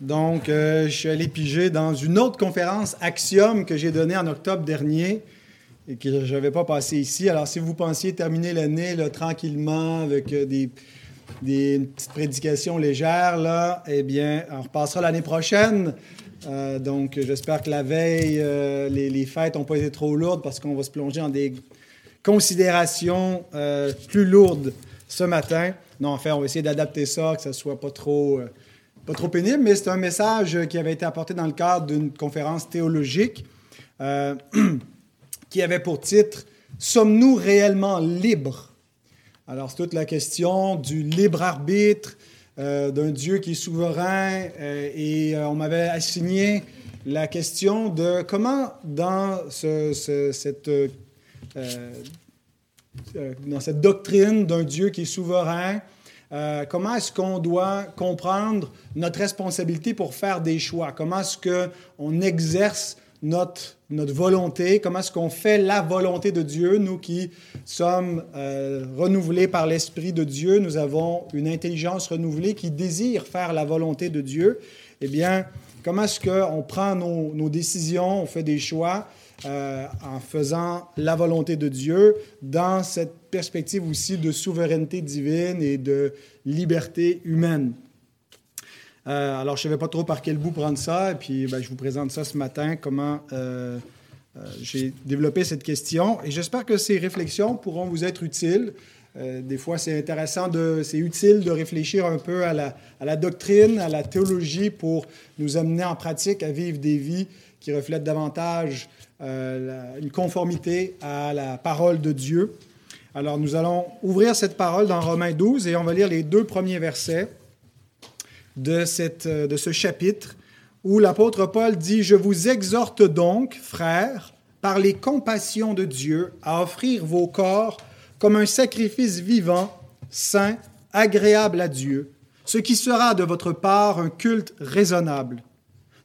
Donc, euh, je suis allé piger dans une autre conférence, Axiom, que j'ai donnée en octobre dernier et que je n'avais pas passé ici. Alors, si vous pensiez terminer l'année tranquillement avec euh, des, petites prédications légères, là, eh bien, on repassera l'année prochaine. Euh, donc, j'espère que la veille, les, fêtes n'ont pas été trop lourdes parce qu'on va se plonger dans des considérations plus lourdes ce matin. Non, en fait, on va essayer d'adapter ça, que ça soit pas trop, pas trop pénible, mais c'est un message qui avait été apporté dans le cadre d'une conférence théologique euh, qui avait pour titre Sommes-nous réellement libres? Alors, c'est toute la question du libre arbitre, euh, d'un Dieu qui est souverain, et on m'avait assigné la question de comment, euh, dans cette doctrine d'un Dieu qui est souverain, euh, comment est-ce qu'on doit comprendre notre responsabilité pour faire des choix? Comment est-ce qu'on exerce notre, notre volonté? Comment est-ce qu'on fait la volonté de Dieu? Nous qui sommes euh, renouvelés par l'Esprit de Dieu, nous avons une intelligence renouvelée qui désire faire la volonté de Dieu. Eh bien, comment est-ce qu'on prend nos, nos décisions, on fait des choix? Euh, en faisant la volonté de Dieu dans cette perspective aussi de souveraineté divine et de liberté humaine. Euh, alors, je ne savais pas trop par quel bout prendre ça, et puis ben, je vous présente ça ce matin, comment euh, j'ai développé cette question, et j'espère que ces réflexions pourront vous être utiles. des fois, c'est intéressant, c'est utile de réfléchir un peu à la doctrine, à la théologie pour nous amener en pratique à vivre des vies qui reflètent davantage euh, une conformité à la parole de Dieu. Alors nous allons ouvrir cette parole dans Romains 12 et on va lire les deux premiers versets de, cette, de ce chapitre où l'apôtre Paul dit, Je vous exhorte donc, frères, par les compassions de Dieu, à offrir vos corps comme un sacrifice vivant, saint, agréable à Dieu, ce qui sera de votre part un culte raisonnable.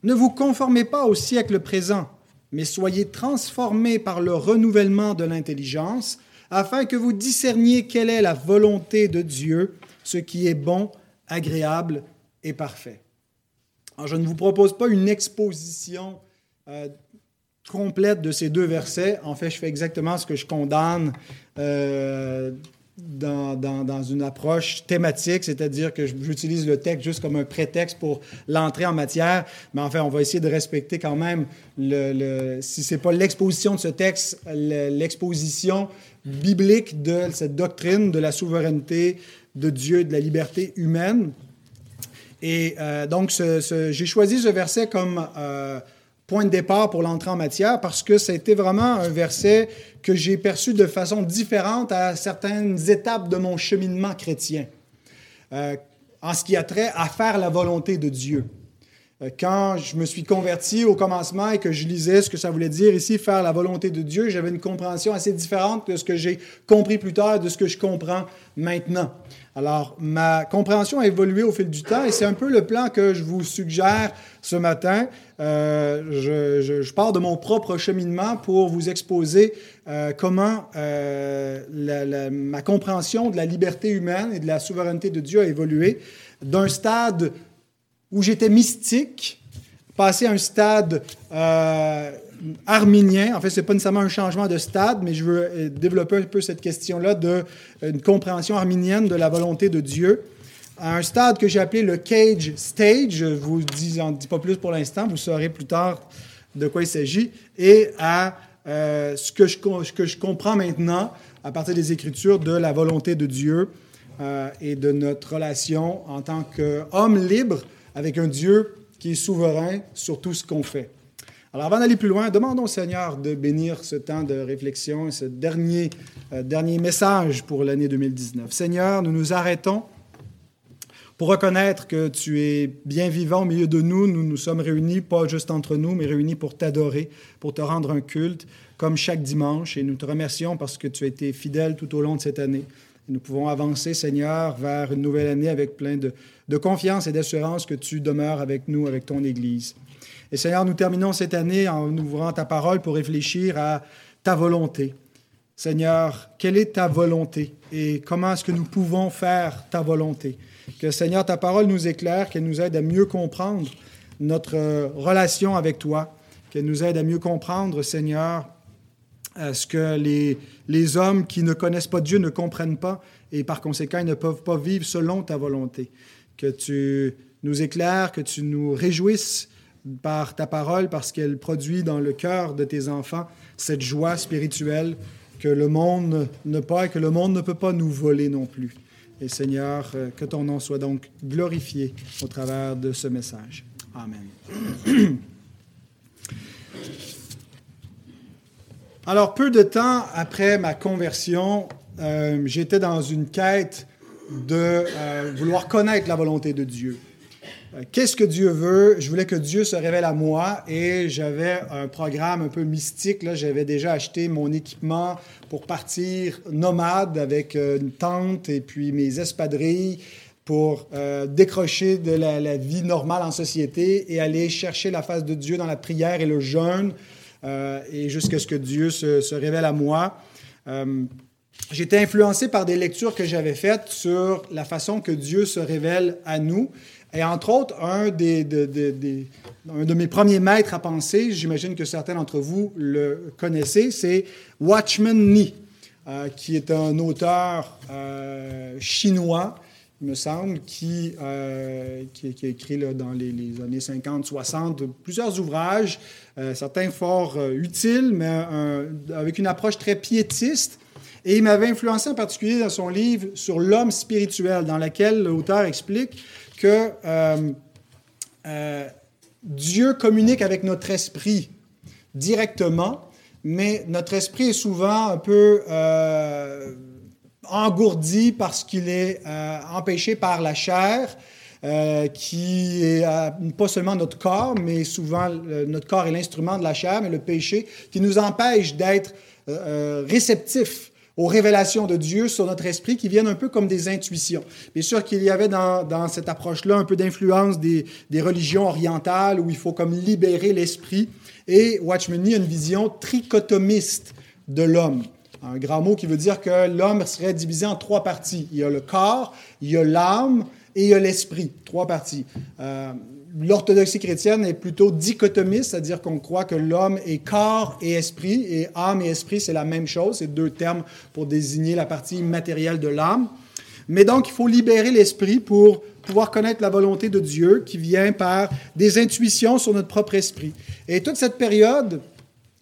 Ne vous conformez pas au siècle présent, mais soyez transformés par le renouvellement de l'intelligence, afin que vous discerniez quelle est la volonté de Dieu, ce qui est bon, agréable et parfait. Je ne vous propose pas une exposition euh, complète de ces deux versets. En fait, je fais exactement ce que je condamne euh, dans, dans, une approche thématique, c'est-à-dire que j'utilise le texte juste comme un prétexte pour l'entrée en matière, mais enfin, on va essayer de respecter quand même, le, si ce n'est pas l'exposition de ce texte, l'exposition biblique de cette doctrine de la souveraineté de Dieu et de la liberté humaine. Et euh, donc, j'ai choisi ce verset comme euh, point de départ pour l'entrée en matière parce que été vraiment un verset que j'ai perçu de façon différente à certaines étapes de mon cheminement chrétien, euh, en ce qui a trait à faire la volonté de Dieu. Euh, quand je me suis converti au commencement et que je lisais ce que ça voulait dire ici, faire la volonté de Dieu, j'avais une compréhension assez différente de ce que j'ai compris plus tard, de ce que je comprends maintenant. Alors, ma compréhension a évolué au fil du temps et c'est un peu le plan que je vous suggère ce matin. Euh, je, pars de mon propre cheminement pour vous exposer euh, comment euh, ma compréhension de la liberté humaine et de la souveraineté de Dieu a évolué d'un stade où j'étais mystique, passer à un stade arminien. En fait, ce n'est pas nécessairement un changement de stade, mais je veux euh, développer un peu cette question-là d'une euh, compréhension arminienne de la volonté de Dieu. À un stade que j'ai appelé le cage stage, je vous dis, en dis pas plus pour l'instant, vous saurez plus tard de quoi il s'agit, et à euh, ce, que je, que je comprends maintenant à partir des Écritures de la volonté de Dieu et de notre relation en tant qu'homme libre avec un Dieu qui est souverain sur tout ce qu'on fait. Alors avant d'aller plus loin, demandons au Seigneur de bénir ce temps de réflexion et ce dernier, euh, dernier message pour l'année 2019. Seigneur, nous nous arrêtons pour reconnaître que tu es bien vivant au milieu de nous. Nous nous sommes réunis, pas juste entre nous, mais réunis pour t'adorer, pour te rendre un culte, comme chaque dimanche. Et nous te remercions parce que tu as été fidèle tout au long de cette année. nous pouvons avancer, Seigneur, vers une nouvelle année avec plein de, de confiance et d'assurance que tu demeures avec nous, avec ton Église. Et Seigneur, nous terminons cette année en ouvrant ta parole pour réfléchir à ta volonté. Seigneur, quelle est ta volonté et comment est-ce que nous pouvons faire ta volonté? Que Seigneur, ta parole nous éclaire, qu'elle nous aide à mieux comprendre notre relation avec toi, qu'elle nous aide à mieux comprendre, Seigneur, ce que les, les hommes qui ne connaissent pas Dieu ne comprennent pas et par conséquent, ils ne peuvent pas vivre selon ta volonté. Que tu nous éclaires, que tu nous réjouisses par ta parole parce qu'elle produit dans le cœur de tes enfants cette joie spirituelle que le monde ne peut pas nous voler non plus. Et Seigneur, euh, que ton nom soit donc glorifié au travers de ce message. Amen. Alors, peu de temps après ma conversion, euh, j'étais dans une quête de euh, vouloir connaître la volonté de Dieu. Euh, qu'est-ce que Dieu veut? Je voulais que Dieu se révèle à moi et j'avais un programme un peu mystique. J'avais déjà acheté mon équipement pour partir nomade avec une tente et puis mes espadrilles pour décrocher de la, vie normale en société et aller chercher la face de Dieu dans la prière et le jeûne et jusqu'à ce que Dieu se, se révèle à moi. J'étais influencé par des lectures que j'avais faites sur la façon que Dieu se révèle à nous. Et entre autres, un, des, de, un de mes premiers maîtres à penser, j'imagine que certains d'entre vous le connaissez, c'est Watchman Nee, euh, qui est un auteur euh, chinois, il me semble, qui, euh, qui, a écrit là, dans les, années 50-60 plusieurs ouvrages, certains fort utiles, mais avec une approche très piétiste. Et il m'avait influencé en particulier dans son livre sur l'homme spirituel, dans lequel l'auteur explique que euh, euh, Dieu communique avec notre esprit directement, mais notre esprit est souvent un peu euh, engourdi parce qu'il est empêché par la chair. qui est pas seulement notre corps, mais souvent notre corps est l'instrument de la chair, mais le péché qui nous empêche d'être réceptifs aux révélations de Dieu sur notre esprit qui viennent un peu comme des intuitions. Bien sûr qu'il y avait dans, cette approche-là un peu d'influence des, religions orientales où il faut comme libérer l'esprit. Et Watchman a une vision trichotomiste de l'homme. Un grand mot qui veut dire que l'homme serait divisé en trois parties. Il y a le corps, il y a l'âme et il y a l'esprit. Trois parties. Euh, l'orthodoxie chrétienne est plutôt dichotomiste, c'est-à-dire qu'on croit que l'homme est corps et esprit, et âme et esprit, c'est la même chose, c'est deux termes pour désigner la partie matérielle de l'âme. Mais donc, il faut libérer l'esprit pour pouvoir connaître la volonté de Dieu qui vient par des intuitions sur notre propre esprit. Et toute cette période,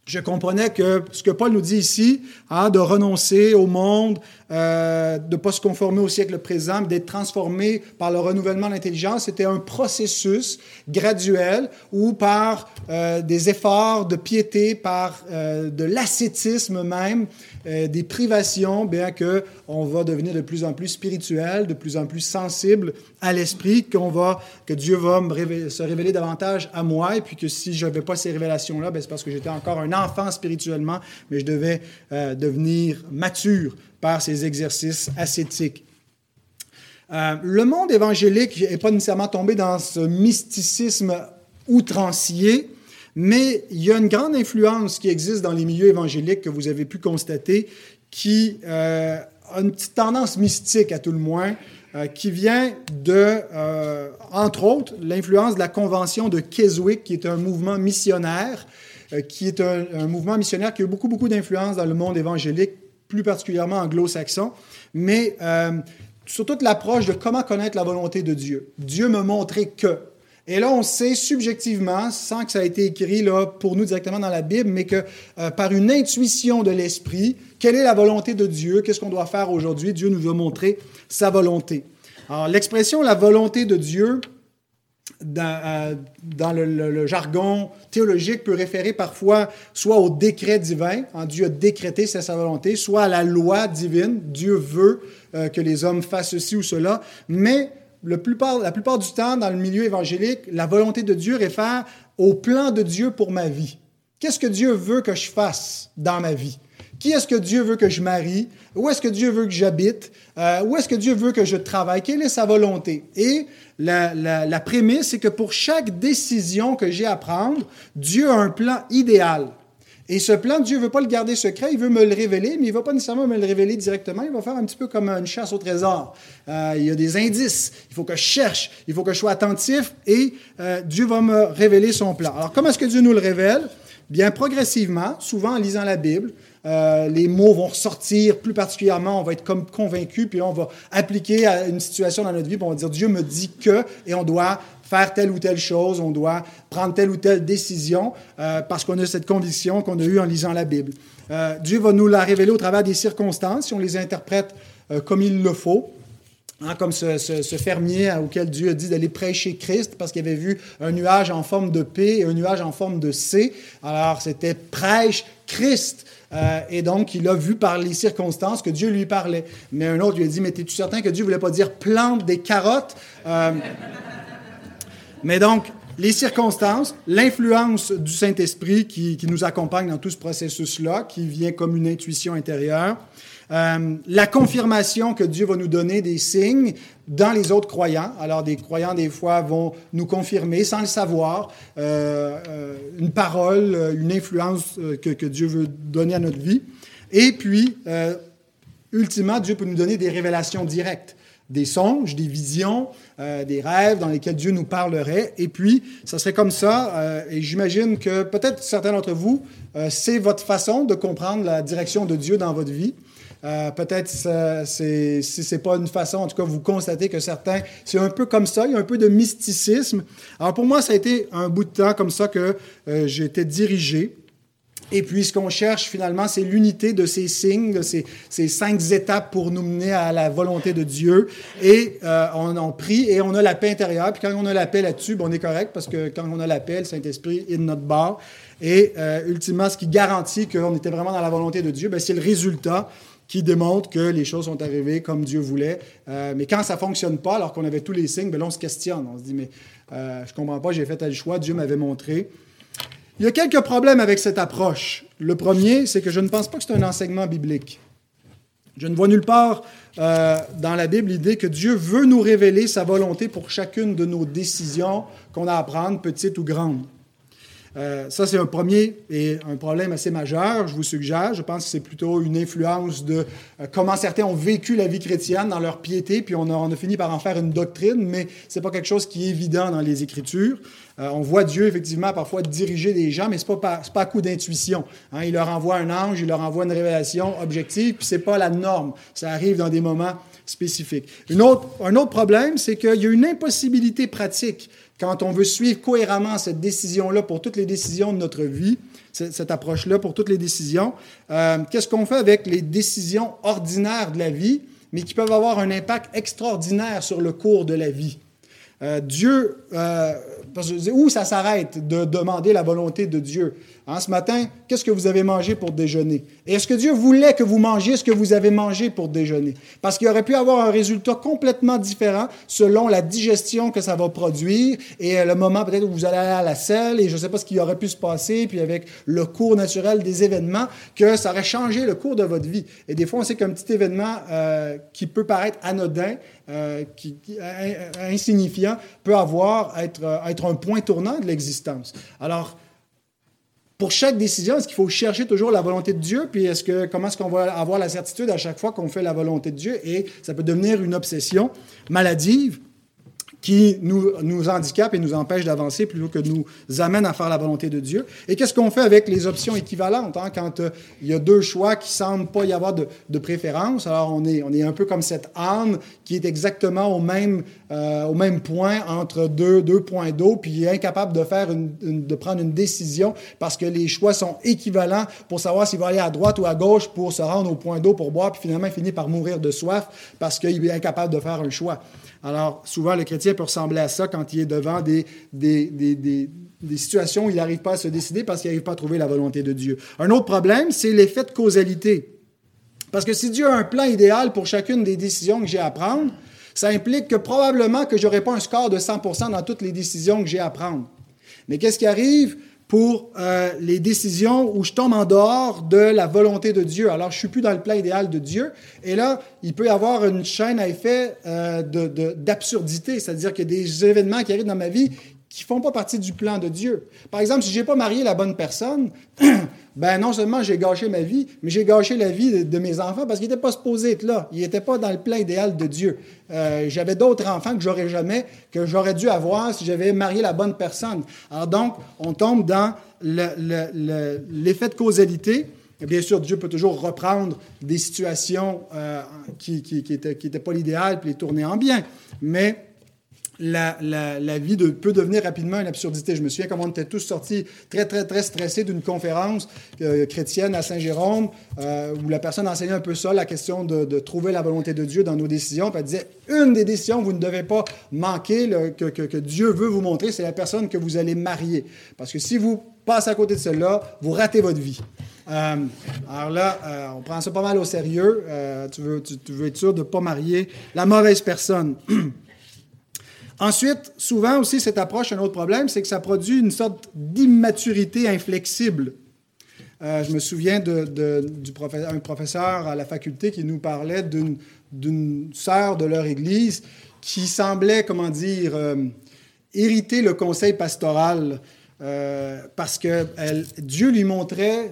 je comprenais que ce que Paul nous dit ici, hein, de renoncer au monde, euh, de ne pas se conformer au siècle présent, d'être transformé par le renouvellement de l'intelligence, c'était un processus graduel ou par euh, des efforts de piété, par euh, de l'ascétisme même, des privations, bien que on va devenir de plus en plus spirituel, de plus en plus sensible à l'esprit, que Dieu va me se révéler davantage à moi, et puis que si je n'avais pas ces révélations-là, ben, c'est parce que j'étais encore un enfant spirituellement, mais je devais devenir mature par ces exercices ascétiques. Euh, le monde évangélique n'est pas nécessairement tombé dans ce mysticisme outrancier, mais il y a une grande influence qui existe dans les milieux évangéliques que vous avez pu constater, qui euh, a une petite tendance mystique à tout le moins, euh, qui vient de, entre autres, l'influence de la Convention de Keswick, qui est un mouvement missionnaire, qui est un, mouvement missionnaire qui a eu beaucoup, beaucoup d'influence dans le monde évangélique plus particulièrement anglo-saxon, mais euh, sur toute l'approche de comment connaître la volonté de Dieu. Dieu me montrait que. Et là, on sait subjectivement, sans que ça ait été écrit là, pour nous directement dans la Bible, mais que euh, par une intuition de l'Esprit, quelle est la volonté de Dieu, qu'est-ce qu'on doit faire aujourd'hui, Dieu nous a montré sa volonté. Alors, l'expression la volonté de Dieu, dans, euh, le, jargon théologique, peut référer parfois soit au décret divin, en Dieu a décrété, c'est sa volonté, soit à la loi divine, Dieu veut euh, que les hommes fassent ceci ou cela, mais la plupart du temps, dans le milieu évangélique, la volonté de Dieu réfère au plan de Dieu pour ma vie. Qu'est-ce que Dieu veut que je fasse dans ma vie? Qui est-ce que Dieu veut que je marie? Où est-ce que Dieu veut que j'habite? Euh, où est-ce que Dieu veut que je travaille? Quelle est sa volonté? Et la, la, prémisse, c'est que pour chaque décision que j'ai à prendre, Dieu a un plan idéal. Et ce plan, Dieu ne veut pas le garder secret, il veut me le révéler, mais il ne va pas nécessairement me le révéler directement, il va faire un petit peu comme une chasse au trésor. Euh, il y a des indices, il faut que je cherche, il faut que je sois attentif, et euh, Dieu va me révéler son plan. Alors comment est-ce que Dieu nous le révèle? Bien progressivement, souvent en lisant la Bible, euh, les mots vont ressortir, plus particulièrement, on va être comme convaincu, puis on va appliquer à une situation dans notre vie, puis on va dire Dieu me dit que, et on doit faire telle ou telle chose, on doit prendre telle ou telle décision euh, parce qu'on a cette conviction qu'on a eue en lisant la Bible. Euh, Dieu va nous la révéler au travers des circonstances, si on les interprète euh, comme il le faut. Hein, comme ce, fermier auquel Dieu a dit d'aller prêcher Christ parce qu'il avait vu un nuage en forme de P et un nuage en forme de C. Alors, c'était prêche Christ. et donc, il a vu par les circonstances que Dieu lui parlait. Mais un autre lui a dit, mais es-tu certain que Dieu voulait pas dire plante des carottes? Mais donc, les circonstances, l'influence du Saint-Esprit qui, nous accompagne dans tout ce processus-là, qui vient comme une intuition intérieure, euh, la confirmation que Dieu va nous donner des signes dans les autres croyants. Alors, des croyants, des fois, vont nous confirmer, sans le savoir, euh, euh, une parole, une influence que, que, Dieu veut donner à notre vie. Et puis, ultimement, Dieu peut nous donner des révélations directes des songes, des visions, euh, des rêves dans lesquels Dieu nous parlerait. Et puis, ça serait comme ça. Euh, et j'imagine que peut-être certains d'entre vous, euh, c'est votre façon de comprendre la direction de Dieu dans votre vie. peut-être si ce n'est pas une façon, en tout cas, vous constatez que certains, c'est un peu comme ça, il y a un peu de mysticisme. Alors pour moi, ça a été un bout de temps comme ça que j'ai été dirigé. Et puis, ce qu'on cherche finalement, c'est l'unité de ces signes, de ces, cinq étapes pour nous mener à la volonté de Dieu. Et euh, on en prie et on a la paix intérieure. Puis quand on a la paix là-dessus, ben, on est correct parce que quand on a la paix, le Saint-Esprit est de notre bord. Et euh, ultimement, ce qui garantit qu'on était vraiment dans la volonté de Dieu, ben, c'est le résultat qui démontre que les choses sont arrivées comme Dieu voulait. Euh, mais quand ça ne fonctionne pas, alors qu'on avait tous les signes, ben, là, on se questionne. On se dit, mais je ne comprends pas, j'ai fait tel choix, Dieu m'avait montré. Il y a quelques problèmes avec cette approche. Le premier, c'est que je ne pense pas que c'est un enseignement biblique. Je ne vois nulle part euh, dans la Bible l'idée que Dieu veut nous révéler sa volonté pour chacune de nos décisions qu'on a à prendre, petites ou grandes. Euh, ça, c'est un premier et un problème assez majeur, je vous suggère. Je pense que c'est plutôt une influence de euh, comment certains ont vécu la vie chrétienne dans leur piété, puis on a, fini par en faire une doctrine, mais ce n'est pas quelque chose qui est évident dans les Écritures. Euh, on voit Dieu, effectivement, parfois diriger des gens, mais ce n'est pas, pas à coup d'intuition. Hein. il leur envoie un ange, il leur envoie une révélation objective, puis ce n'est pas la norme. Ça arrive dans des moments spécifiques. Un autre problème, c'est qu'il y a une impossibilité pratique quand on veut suivre cohéremment cette décision-là pour toutes les décisions de notre vie, cette approche-là pour toutes les décisions, euh, qu'est-ce qu'on fait avec les décisions ordinaires de la vie, mais qui peuvent avoir un impact extraordinaire sur le cours de la vie? Euh, Dieu, euh, où ça s'arrête de demander la volonté de Dieu? Hein, ce matin, qu'est-ce que vous avez mangé pour déjeuner? Est-ce que Dieu voulait que vous mangiez ce que vous avez mangé pour déjeuner? Parce qu'il aurait pu avoir un résultat complètement différent selon la digestion que ça va produire et euh, le moment peut-être où vous allez aller à la selle et je ne sais pas ce qui aurait pu se passer, puis avec le cours naturel des événements, que ça aurait changé le cours de votre vie. Et des fois, on sait qu'un petit événement euh, qui peut paraître anodin, euh, insignifiant, peut avoir, être, être un point tournant de l'existence. Alors, pour chaque décision, est-ce qu'il faut chercher toujours la volonté de Dieu? Puis est-ce que comment est-ce qu'on va avoir la certitude à chaque fois qu'on fait la volonté de Dieu? Et ça peut devenir une obsession maladive qui nous, nous handicape et nous empêche d'avancer plutôt que nous amène à faire la volonté de Dieu. Et qu'est-ce qu'on fait avec les options équivalentes hein? quand euh, il y a deux choix qui semblent pas y avoir de, de, préférence? Alors on est, on est un peu comme cette âne qui est exactement au même, euh, au même point entre deux, deux points d'eau, puis incapable de faire de prendre une décision parce que les choix sont équivalents pour savoir s'il va aller à droite ou à gauche pour se rendre au point d'eau pour boire, puis finalement il finit par mourir de soif parce qu'il est incapable de faire un choix. Alors, souvent, le chrétien peut ressembler à ça quand il est devant des, des, des, des, situations où il n'arrive pas à se décider parce qu'il n'arrive pas à trouver la volonté de Dieu. Un autre problème, c'est l'effet de causalité. Parce que si Dieu a un plan idéal pour chacune des décisions que j'ai à prendre, ça implique que probablement que je n'aurai pas un score de 100% dans toutes les décisions que j'ai à prendre. Mais qu'est-ce qui arrive? pour euh, les décisions où je tombe en dehors de la volonté de Dieu? Alors, je suis plus dans le plan idéal de Dieu. Et là, il peut y avoir une chaîne à effet euh, d'absurdité, c'est-à-dire qu'il y a des événements qui arrivent dans ma vie qui font pas partie du plan de Dieu. Par exemple, si j'ai pas marié la bonne personne, ben non seulement j'ai gâché ma vie, mais j'ai gâché la vie de, mes enfants parce qu'ils n'étaient pas supposés être là. Ils n'étaient pas dans le plan idéal de Dieu. Euh, j'avais d'autres enfants que j'aurais jamais, que j'aurais dû avoir si j'avais marié la bonne personne. Alors donc, on tombe dans l'effet de causalité. Bien sûr, Dieu peut toujours reprendre des situations euh, qui n'étaient pas l'idéal puis les tourner en bien. Mais la, vie peut devenir rapidement une absurdité. Je me souviens comment on était tous sortis très, très, très stressés d'une conférence euh, chrétienne à Saint-Jérôme euh, où la personne enseignait un peu ça, la question de, trouver la volonté de Dieu dans nos décisions. Elle disait, une des décisions vous ne devez pas manquer, que, que, Dieu veut vous montrer, c'est la personne que vous allez marier. Parce que si vous passez à côté de celle-là, vous ratez votre vie. Euh, alors là, on prend ça pas mal au sérieux. tu, veux, tu veux être sûr de ne pas marier la mauvaise personne. Ensuite, souvent aussi, cette approche, un autre problème, c'est que ça produit une sorte d'immaturité inflexible. Euh, je me souviens d'un du professeur, professeur à la faculté qui nous parlait d'une sœur de leur église qui semblait, comment dire, euh, irriter le conseil pastoral euh, parce que Dieu lui montrait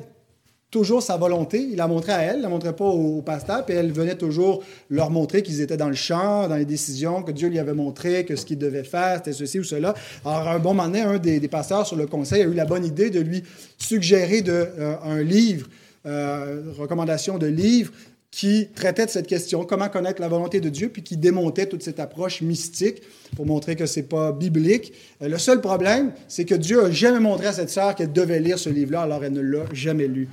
toujours sa volonté. Il la montrait à elle, il la montrait pas au, pasteur, puis elle venait toujours leur montrer qu'ils étaient dans le champ, dans les décisions, que Dieu lui avait montré, que ce qu'il devait faire, c'était ceci ou cela. Alors, un bon moment donné, un des, pasteurs sur le conseil a eu la bonne idée de lui suggérer de, euh, un livre, euh, recommandation de livre, qui traitait de cette question, comment connaître la volonté de Dieu, puis qui démontait toute cette approche mystique pour montrer que ce n'est pas biblique. Euh, le seul problème, c'est que Dieu n'a jamais montré à cette sœur qu'elle devait lire ce livre-là, alors elle ne l'a jamais lu.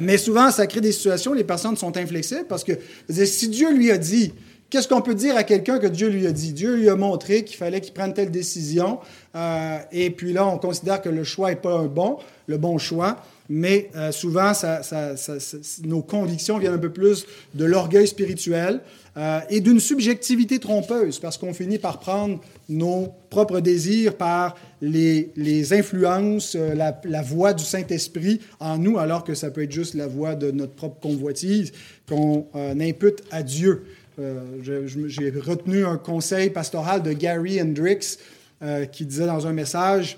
Mais souvent, ça crée des situations les personnes sont inflexibles parce que si Dieu lui a dit, qu'est-ce qu'on peut dire à quelqu'un que Dieu lui a dit? Dieu lui a montré qu'il fallait qu'il prenne telle décision, euh, et puis là, on considère que le choix n'est pas un bon, le bon choix mais euh, souvent, nos convictions viennent un peu plus de l'orgueil spirituel euh, et d'une subjectivité trompeuse, parce qu'on finit par prendre nos propres désirs par les, influences, euh, la, voix du Saint-Esprit en nous, alors que ça peut être juste la voix de notre propre convoitise qu'on impute à Dieu. J'ai retenu un conseil pastoral de Gary Hendricks qui disait dans un message,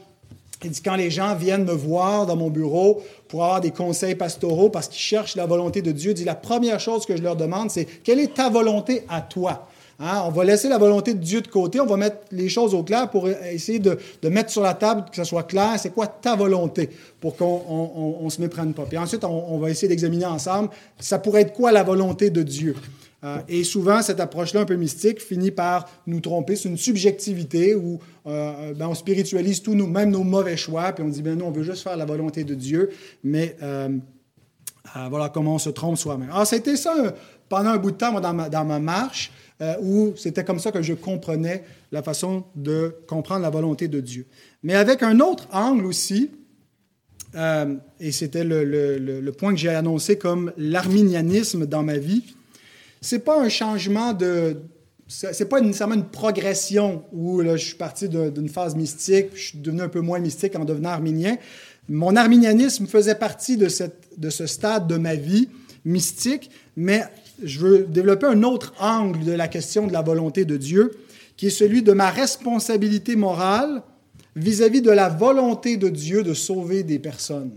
il dit, quand les gens viennent me voir dans mon bureau avoir des conseils pastoraux parce qu'ils cherchent la volonté de Dieu, dit, la première chose que je leur demande, c'est quelle est ta volonté à toi? Hein? On va laisser la volonté de Dieu de côté, on va mettre les choses au clair pour essayer de, mettre sur la table que ça soit clair, c'est quoi ta volonté pour qu'on ne se méprenne pas. Puis ensuite, on, on va essayer d'examiner ensemble, ça pourrait être quoi la volonté de Dieu? Euh, et souvent, cette approche-là un peu mystique finit par nous tromper. C'est une subjectivité où euh, ben, on spiritualise tous nous, même nos mauvais choix, puis on dit, ben nous, on veut juste faire la volonté de Dieu, mais euh, voilà comment on se trompe soi-même. Alors, c'était ça pendant un bout de temps dans, ma, dans ma marche, où c'était comme ça que je comprenais la façon de comprendre la volonté de Dieu. Mais avec un autre angle aussi, et c'était le, le point que j'ai annoncé comme l'arminianisme dans ma vie, c'est pas un changement de. C'est pas nécessairement une progression où là, je suis parti d'une phase mystique, je suis devenu un peu moins mystique en devenant arminien. Mon arminianisme faisait partie de, cette, de ce stade de ma vie mystique, mais je veux développer un autre angle de la question de la volonté de Dieu, qui est celui de ma responsabilité morale vis-à-vis -vis de la volonté de Dieu de sauver des personnes.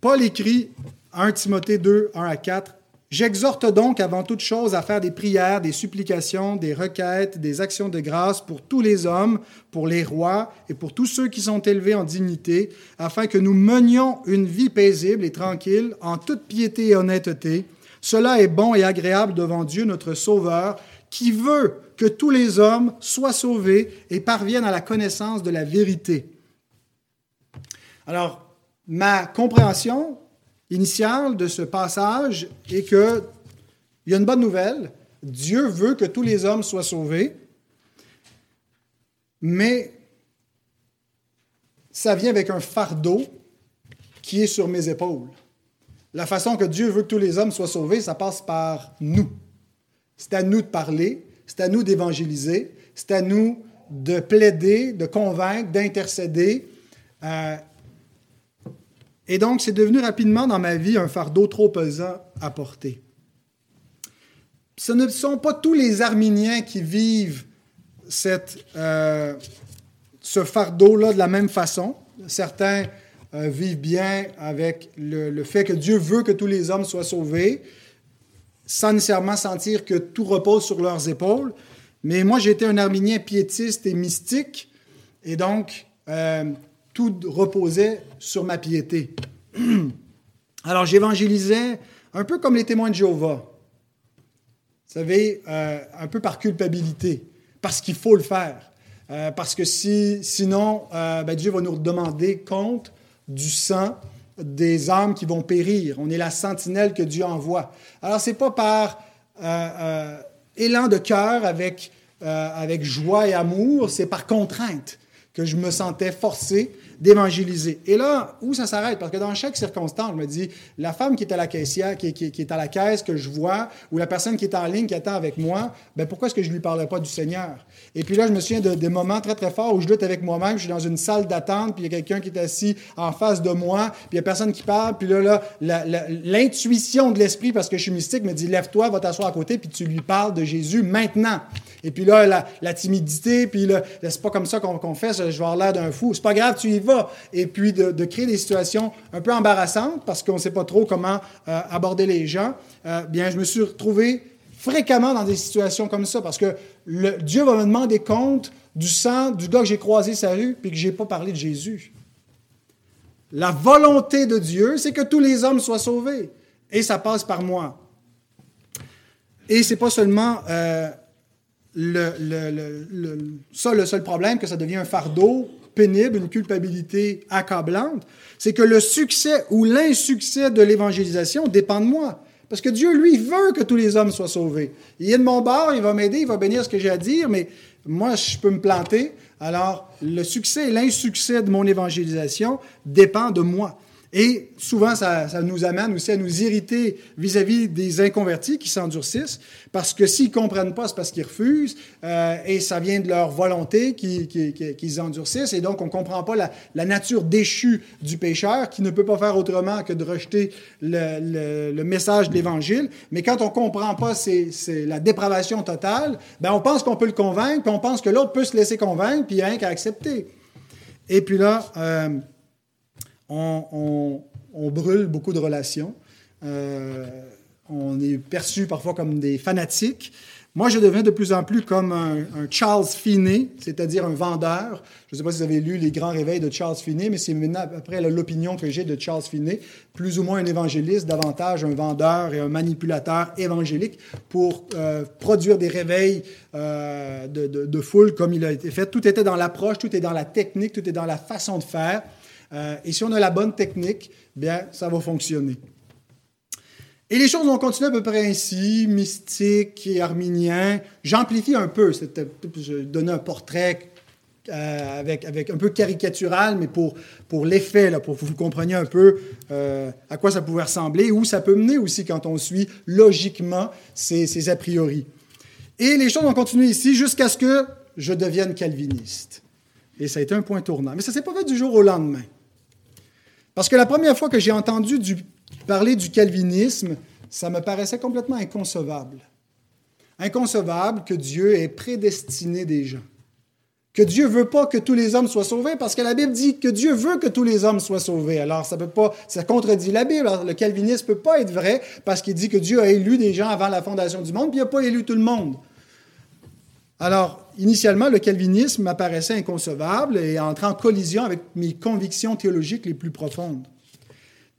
Paul écrit 1 Timothée 2, 1 à 4, J'exhorte donc avant toute chose à faire des prières, des supplications, des requêtes, des actions de grâce pour tous les hommes, pour les rois et pour tous ceux qui sont élevés en dignité, afin que nous menions une vie paisible et tranquille, en toute piété et honnêteté. Cela est bon et agréable devant Dieu notre Sauveur, qui veut que tous les hommes soient sauvés et parviennent à la connaissance de la vérité. Alors, ma compréhension initiale de ce passage est que il y a une bonne nouvelle. Dieu veut que tous les hommes soient sauvés, mais ça vient avec un fardeau qui est sur mes épaules. La façon que Dieu veut que tous les hommes soient sauvés, ça passe par nous. C'est à nous de parler, c'est à nous d'évangéliser, c'est à nous de plaider, de convaincre, d'intercéder. Euh, et donc, c'est devenu rapidement dans ma vie un fardeau trop pesant à porter. Ce ne sont pas tous les Arméniens qui vivent cette, euh, ce fardeau-là de la même façon. Certains euh, vivent bien avec le, fait que Dieu veut que tous les hommes soient sauvés, sans nécessairement sentir que tout repose sur leurs épaules. Mais moi, j'étais un arménien piétiste et mystique, et donc euh, tout reposait sur ma piété. Alors j'évangélisais un peu comme les témoins de Jéhovah. Vous savez, euh, un peu par culpabilité, parce qu'il faut le faire. Euh, parce que si, sinon, euh, ben, Dieu va nous demander compte du sang des âmes qui vont périr. On est la sentinelle que Dieu envoie. Alors, ce n'est pas par élan de cœur avec, avec joie et amour, c'est par contrainte que je me sentais forcé d'évangéliser. Et là, où ça s'arrête? Parce que dans chaque circonstance, je me dis, la femme qui est à la caissière, qui, est à la caisse, que je vois, ou la personne qui est en ligne, qui attend avec moi, ben pourquoi est-ce que je ne lui parlerai pas du Seigneur? Et puis là, je me souviens de, des moments très, très forts où je lutte avec moi-même, je suis dans une salle d'attente, puis il y a quelqu'un qui est assis en face de moi, puis il n'y a personne qui parle, puis là, là l'intuition de l'esprit, parce que je suis mystique, me dit, lève-toi, va t'asseoir à côté, puis tu lui parles de Jésus maintenant. Et puis là, la, timidité, puis là, c'est pas comme ça qu'on fait, je vais avoir l'air d'un fou. C'est pas grave, tu y Et puis de, créer des situations un peu embarrassantes parce qu'on ne sait pas trop comment euh, aborder les gens. Euh, bien, je me suis retrouvé fréquemment dans des situations comme ça parce que Dieu va me demander compte du sang du gars que j'ai croisé sa rue puis que je n'ai pas parlé de Jésus. La volonté de Dieu, c'est que tous les hommes soient sauvés. Et ça passe par moi. Et c'est pas seulement euh, ça le seul problème, que ça devient un fardeau pénible, une culpabilité accablante, c'est que le succès ou l'insuccès de l'évangélisation dépend de moi. Parce que Dieu, lui, veut que tous les hommes soient sauvés. Il est de mon bord, il va m'aider, il va bénir ce que j'ai à dire, mais moi, je peux me planter. Alors, le succès et l'insuccès de mon évangélisation dépend de moi. Et souvent, ça, nous amène aussi à nous irriter vis-à-vis des inconvertis qui s'endurcissent, parce que s'ils ne comprennent pas, c'est parce qu'ils refusent, euh, et ça vient de leur volonté qu'ils endurcissent, et donc on ne comprend pas la, nature déchue du pécheur, qui ne peut pas faire autrement que de rejeter le, message de l'Évangile. Mais quand on ne comprend pas c'est la dépravation totale, ben on pense qu'on peut le convaincre, puis on pense que l'autre peut se laisser convaincre, puis il n'y a rien qu'à accepter. Et puis là... Euh, on, brûle beaucoup de relations. Euh, on est perçu parfois comme des fanatiques. Moi, je deviens de plus en plus comme un, Charles Finney, c'est-à-dire un vendeur. Je ne sais pas si vous avez lu Les Grands Réveils de Charles Finney, mais c'est maintenant, après l'opinion que j'ai de Charles Finney, plus ou moins un évangéliste, davantage un vendeur et un manipulateur évangélique pour euh, produire des réveils euh, de, de, foule comme il a été fait. Tout était dans l'approche, tout est dans la technique, tout est dans la façon de faire. Euh, et si on a la bonne technique, bien, ça va fonctionner. Et les choses vont continuer à peu près ainsi, mystique et arménien. J'amplifie un peu, je donnais un portrait euh, avec, avec un peu caricatural, mais pour, pour l'effet, pour que vous compreniez un peu euh, à quoi ça pouvait ressembler, où ça peut mener aussi quand on suit logiquement ces, ces a priori. Et les choses vont continuer ici jusqu'à ce que je devienne calviniste. Et ça a été un point tournant. Mais ça ne s'est pas fait du jour au lendemain. Parce que la première fois que j'ai entendu parler du calvinisme, ça me paraissait complètement inconcevable. Inconcevable que Dieu ait prédestiné des gens. Que Dieu veut pas que tous les hommes soient sauvés, parce que la Bible dit que Dieu veut que tous les hommes soient sauvés. Alors, ça peut pas, ça contredit la Bible. le calvinisme peut pas être vrai, parce qu'il dit que Dieu a élu des gens avant la fondation du monde, puis il n'a pas élu tout le monde. Alors, initialement, le calvinisme m'apparaissait inconcevable et entrait en collision avec mes convictions théologiques les plus profondes.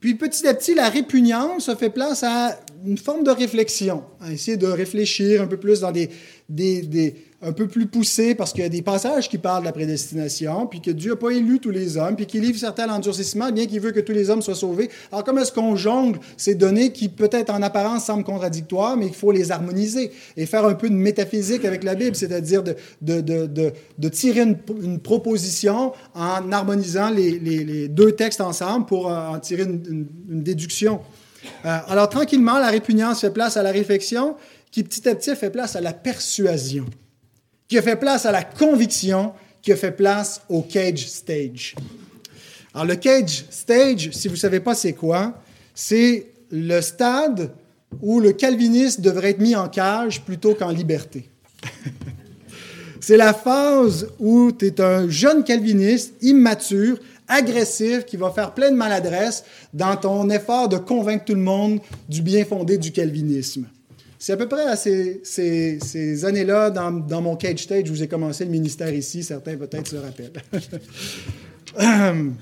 Puis petit à petit, la répugnance fait place à une forme de réflexion, à essayer de réfléchir un peu plus dans des, des, des un peu plus poussé parce qu'il y a des passages qui parlent de la prédestination, puis que Dieu n'a pas élu tous les hommes, puis qu'il livre certains endurcissements, bien qu'il veut que tous les hommes soient sauvés. Alors, comment est-ce qu'on jongle ces données qui, peut-être en apparence, semblent contradictoires, mais il faut les harmoniser et faire un peu de métaphysique avec la Bible, c'est-à-dire de, de, de, de, tirer une, proposition en harmonisant les, deux textes ensemble pour euh, en tirer une, une, déduction. Euh, alors, tranquillement, la répugnance fait place à la réflexion, qui petit à petit fait place à la persuasion qui a fait place à la conviction, qui a fait place au cage stage. Alors, le cage stage, si vous ne savez pas c'est quoi, c'est le stade où le calviniste devrait être mis en cage plutôt qu'en liberté. c'est la phase où tu es un jeune calviniste, immature, agressif, qui va faire plein de maladresse dans ton effort de convaincre tout le monde du bien fondé du calvinisme. C'est à peu près à ces, années-là, dans, mon cage stage, où j'ai commencé le ministère ici, certains peut-être se rappellent.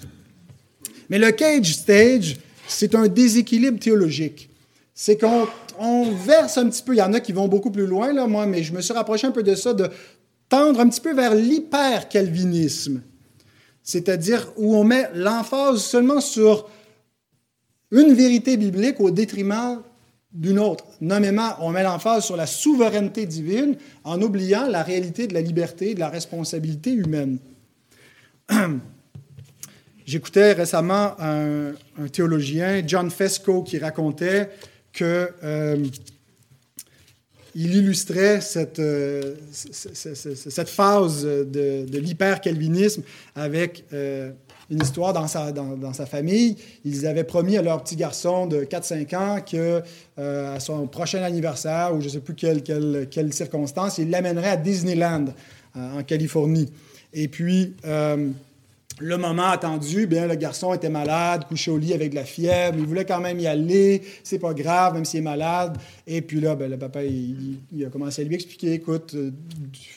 Mais le cage stage, c'est un déséquilibre théologique. C'est qu'on on verse un petit peu, il y en a qui vont beaucoup plus loin, là, moi, mais je me suis rapproché un peu de ça, de tendre un petit peu vers l'hyper-calvinisme. C'est-à-dire où on met l'emphase seulement sur une vérité biblique au détriment d'une autre. Nommément, on met l'emphase sur la souveraineté divine en oubliant la réalité de la liberté et de la responsabilité humaine. J'écoutais récemment un, théologien, John Fesco, qui racontait que euh, il illustrait cette, euh, phase de, de l'hyper-calvinisme avec euh, une histoire dans sa, dans, sa, famille. Ils avaient promis à leur petit garçon de 4-5 ans que à son prochain anniversaire, ou je ne sais plus quelle, quelle, quelle circonstance, il l'amènerait à Disneyland, en Californie. Et puis, le moment attendu, bien, le garçon était malade, couché au lit avec de la fièvre. Il voulait quand même y aller. C'est pas grave, même s'il est malade. Et puis là, ben, le papa, il, a commencé à lui expliquer écoute, euh,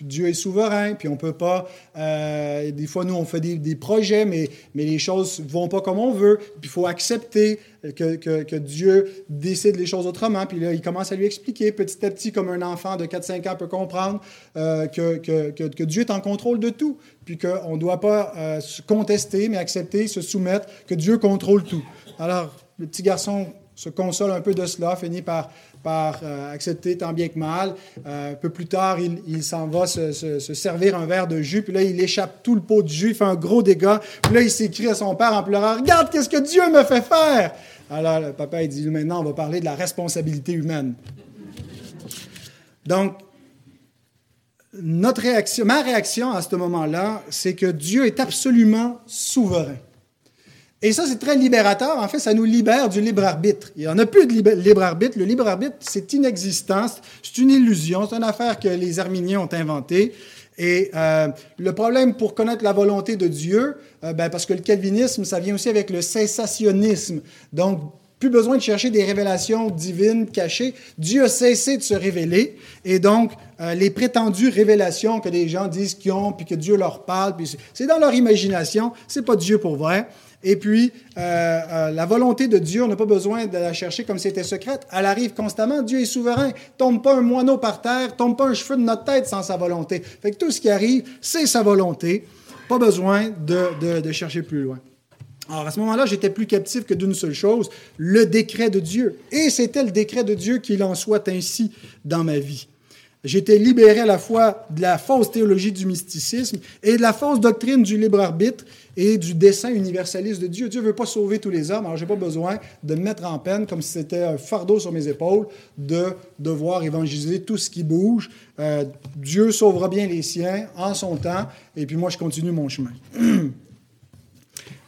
Dieu est souverain, puis on peut pas. Euh, des fois, nous, on fait des, projets, mais, mais les choses vont pas comme on veut. Puis il faut accepter que, que, Dieu décide les choses autrement. Puis là, il commence à lui expliquer petit à petit, comme un enfant de 4-5 ans peut comprendre, euh, que, que, Dieu est en contrôle de tout puis qu'on ne doit pas euh, se contester, mais accepter, se soumettre, que Dieu contrôle tout. Alors, le petit garçon se console un peu de cela, finit par, euh, accepter tant bien que mal. Euh, un peu plus tard, il, s'en va se, se, servir un verre de jus, puis là, il échappe tout le pot de jus, il fait un gros dégât. Puis là, il s'écrie à son père en pleurant Regarde, qu'est-ce que Dieu me fait faire Alors, le papa, il dit Maintenant, on va parler de la responsabilité humaine. Donc, notre réaction, ma réaction à ce moment-là, c'est que Dieu est absolument souverain. Et ça, c'est très libérateur. En fait, ça nous libère du libre arbitre. Il n'y en a plus de libre arbitre. Le libre arbitre, c'est inexistant. C'est une illusion. C'est une affaire que les Arméniens ont inventée. Et euh, le problème pour connaître la volonté de Dieu, euh, ben, parce que le calvinisme, ça vient aussi avec le cessationnisme. Donc, plus besoin de chercher des révélations divines cachées. Dieu a cessé de se révéler. Et donc, euh, les prétendues révélations que les gens disent qu'ils ont, puis que Dieu leur parle, puis c'est dans leur imagination, c'est pas Dieu pour vrai. Et puis, euh, euh, la volonté de Dieu, on n'a pas besoin de la chercher comme si c'était secrète. Elle arrive constamment. Dieu est souverain. Tombe pas un moineau par terre, tombe pas un cheveu de notre tête sans sa volonté. Fait que tout ce qui arrive, c'est sa volonté. Pas besoin de, de chercher plus loin. Alors à ce moment-là, j'étais plus captif que d'une seule chose, le décret de Dieu. Et c'était le décret de Dieu qu'il en soit ainsi dans ma vie. J'étais libéré à la fois de la fausse théologie du mysticisme et de la fausse doctrine du libre arbitre et du dessein universaliste de Dieu. Dieu ne veut pas sauver tous les hommes, alors je n'ai pas besoin de me mettre en peine comme si c'était un fardeau sur mes épaules de devoir évangéliser tout ce qui bouge. Euh, Dieu sauvera bien les siens en son temps, et puis moi je continue mon chemin.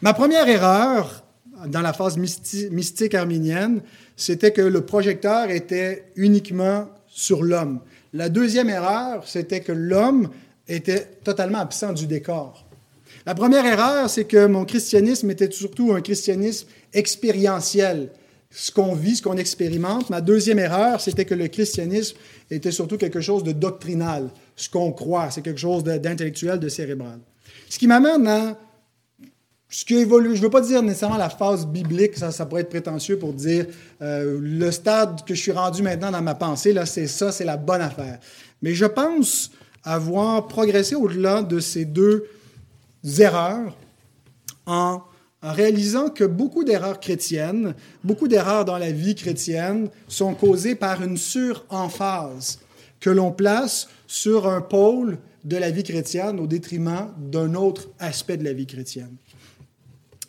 Ma première erreur dans la phase mystique arménienne, c'était que le projecteur était uniquement sur l'homme. La deuxième erreur, c'était que l'homme était totalement absent du décor. La première erreur, c'est que mon christianisme était surtout un christianisme expérientiel, ce qu'on vit, ce qu'on expérimente. Ma deuxième erreur, c'était que le christianisme était surtout quelque chose de doctrinal, ce qu'on croit, c'est quelque chose d'intellectuel, de cérébral. Ce qui m'amène à ce qui évolue, je ne veux pas dire nécessairement la phase biblique, ça, ça pourrait être prétentieux pour dire euh, le stade que je suis rendu maintenant dans ma pensée, là, c'est ça, c'est la bonne affaire. Mais je pense avoir progressé au-delà de ces deux erreurs en, en réalisant que beaucoup d'erreurs chrétiennes, beaucoup d'erreurs dans la vie chrétienne sont causées par une suremphase que l'on place sur un pôle de la vie chrétienne au détriment d'un autre aspect de la vie chrétienne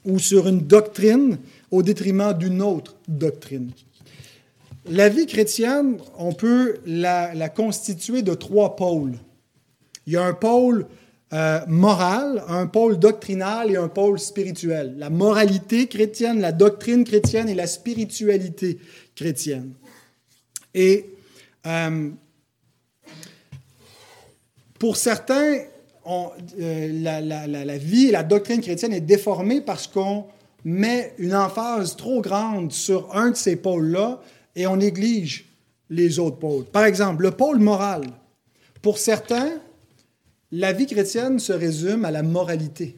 ou sur une doctrine au détriment d'une autre doctrine. La vie chrétienne, on peut la, constituer de trois pôles. Il y a un pôle euh, moral, un pôle doctrinal et un pôle spirituel. La moralité chrétienne, la doctrine chrétienne et la spiritualité chrétienne. Et euh, pour certains, la, la, vie et la doctrine chrétienne est déformée parce qu'on met une emphase trop grande sur un de ces pôles-là et on néglige les autres pôles. Par exemple, le pôle moral. Pour certains, la vie chrétienne se résume à la moralité,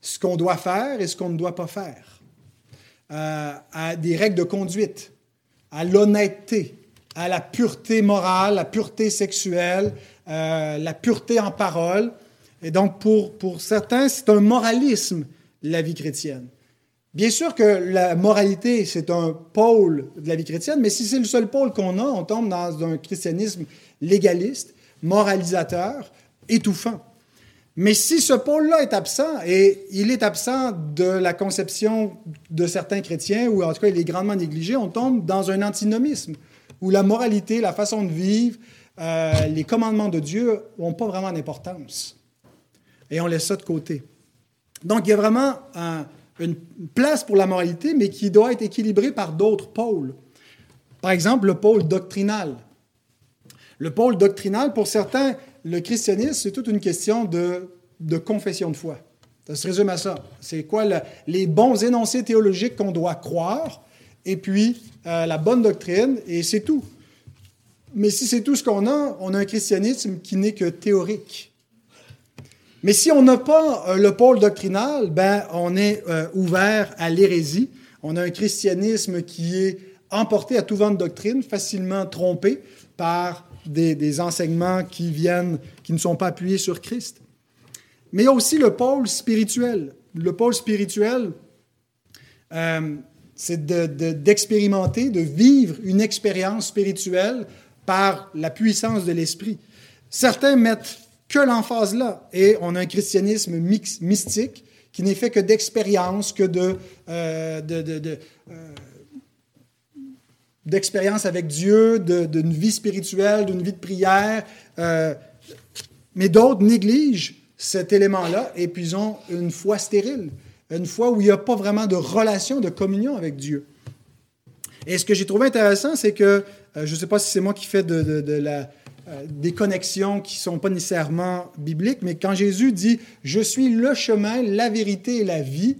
ce qu'on doit faire et ce qu'on ne doit pas faire, euh, à des règles de conduite, à l'honnêteté, à la pureté morale, la pureté sexuelle, euh, la pureté en parole. Et donc, pour, pour certains, c'est un moralisme, la vie chrétienne. Bien sûr que la moralité, c'est un pôle de la vie chrétienne, mais si c'est le seul pôle qu'on a, on tombe dans un christianisme légaliste, moralisateur, étouffant. Mais si ce pôle-là est absent, et il est absent de la conception de certains chrétiens, ou en tout cas il est grandement négligé, on tombe dans un antinomisme, où la moralité, la façon de vivre, euh, les commandements de Dieu n'ont pas vraiment d'importance. Et on laisse ça de côté. Donc il y a vraiment un une place pour la moralité, mais qui doit être équilibrée par d'autres pôles. Par exemple, le pôle doctrinal. Le pôle doctrinal, pour certains, le christianisme, c'est toute une question de, de, confession de foi. Ça se résume à ça. C'est quoi les bons énoncés théologiques qu'on doit croire, et puis euh, la bonne doctrine, et c'est tout. Mais si c'est tout ce qu'on a, on a un christianisme qui n'est que théorique. Mais si on n'a pas euh, le pôle doctrinal, ben, on est euh, ouvert à l'hérésie. On a un christianisme qui est emporté à tout vent de doctrine, facilement trompé par des, enseignements qui viennent, qui ne sont pas appuyés sur Christ. Mais il y a aussi le pôle spirituel. Le pôle spirituel, euh, c'est d'expérimenter, de, de vivre une expérience spirituelle par la puissance de l'esprit. Certains mettent que l'emphase là. Et on a un christianisme mix, mystique qui n'est fait que d'expérience, que de, euh, euh, avec Dieu, d'une vie spirituelle, d'une vie de prière. Euh, mais d'autres négligent cet élément-là et puis ont une foi stérile, une foi où il n'y a pas vraiment de relation, de communion avec Dieu. Et ce que j'ai trouvé intéressant, c'est que, je ne sais pas si c'est moi qui fais euh, des connexions qui ne sont pas nécessairement bibliques, mais quand Jésus dit Je suis le chemin, la vérité et la vie,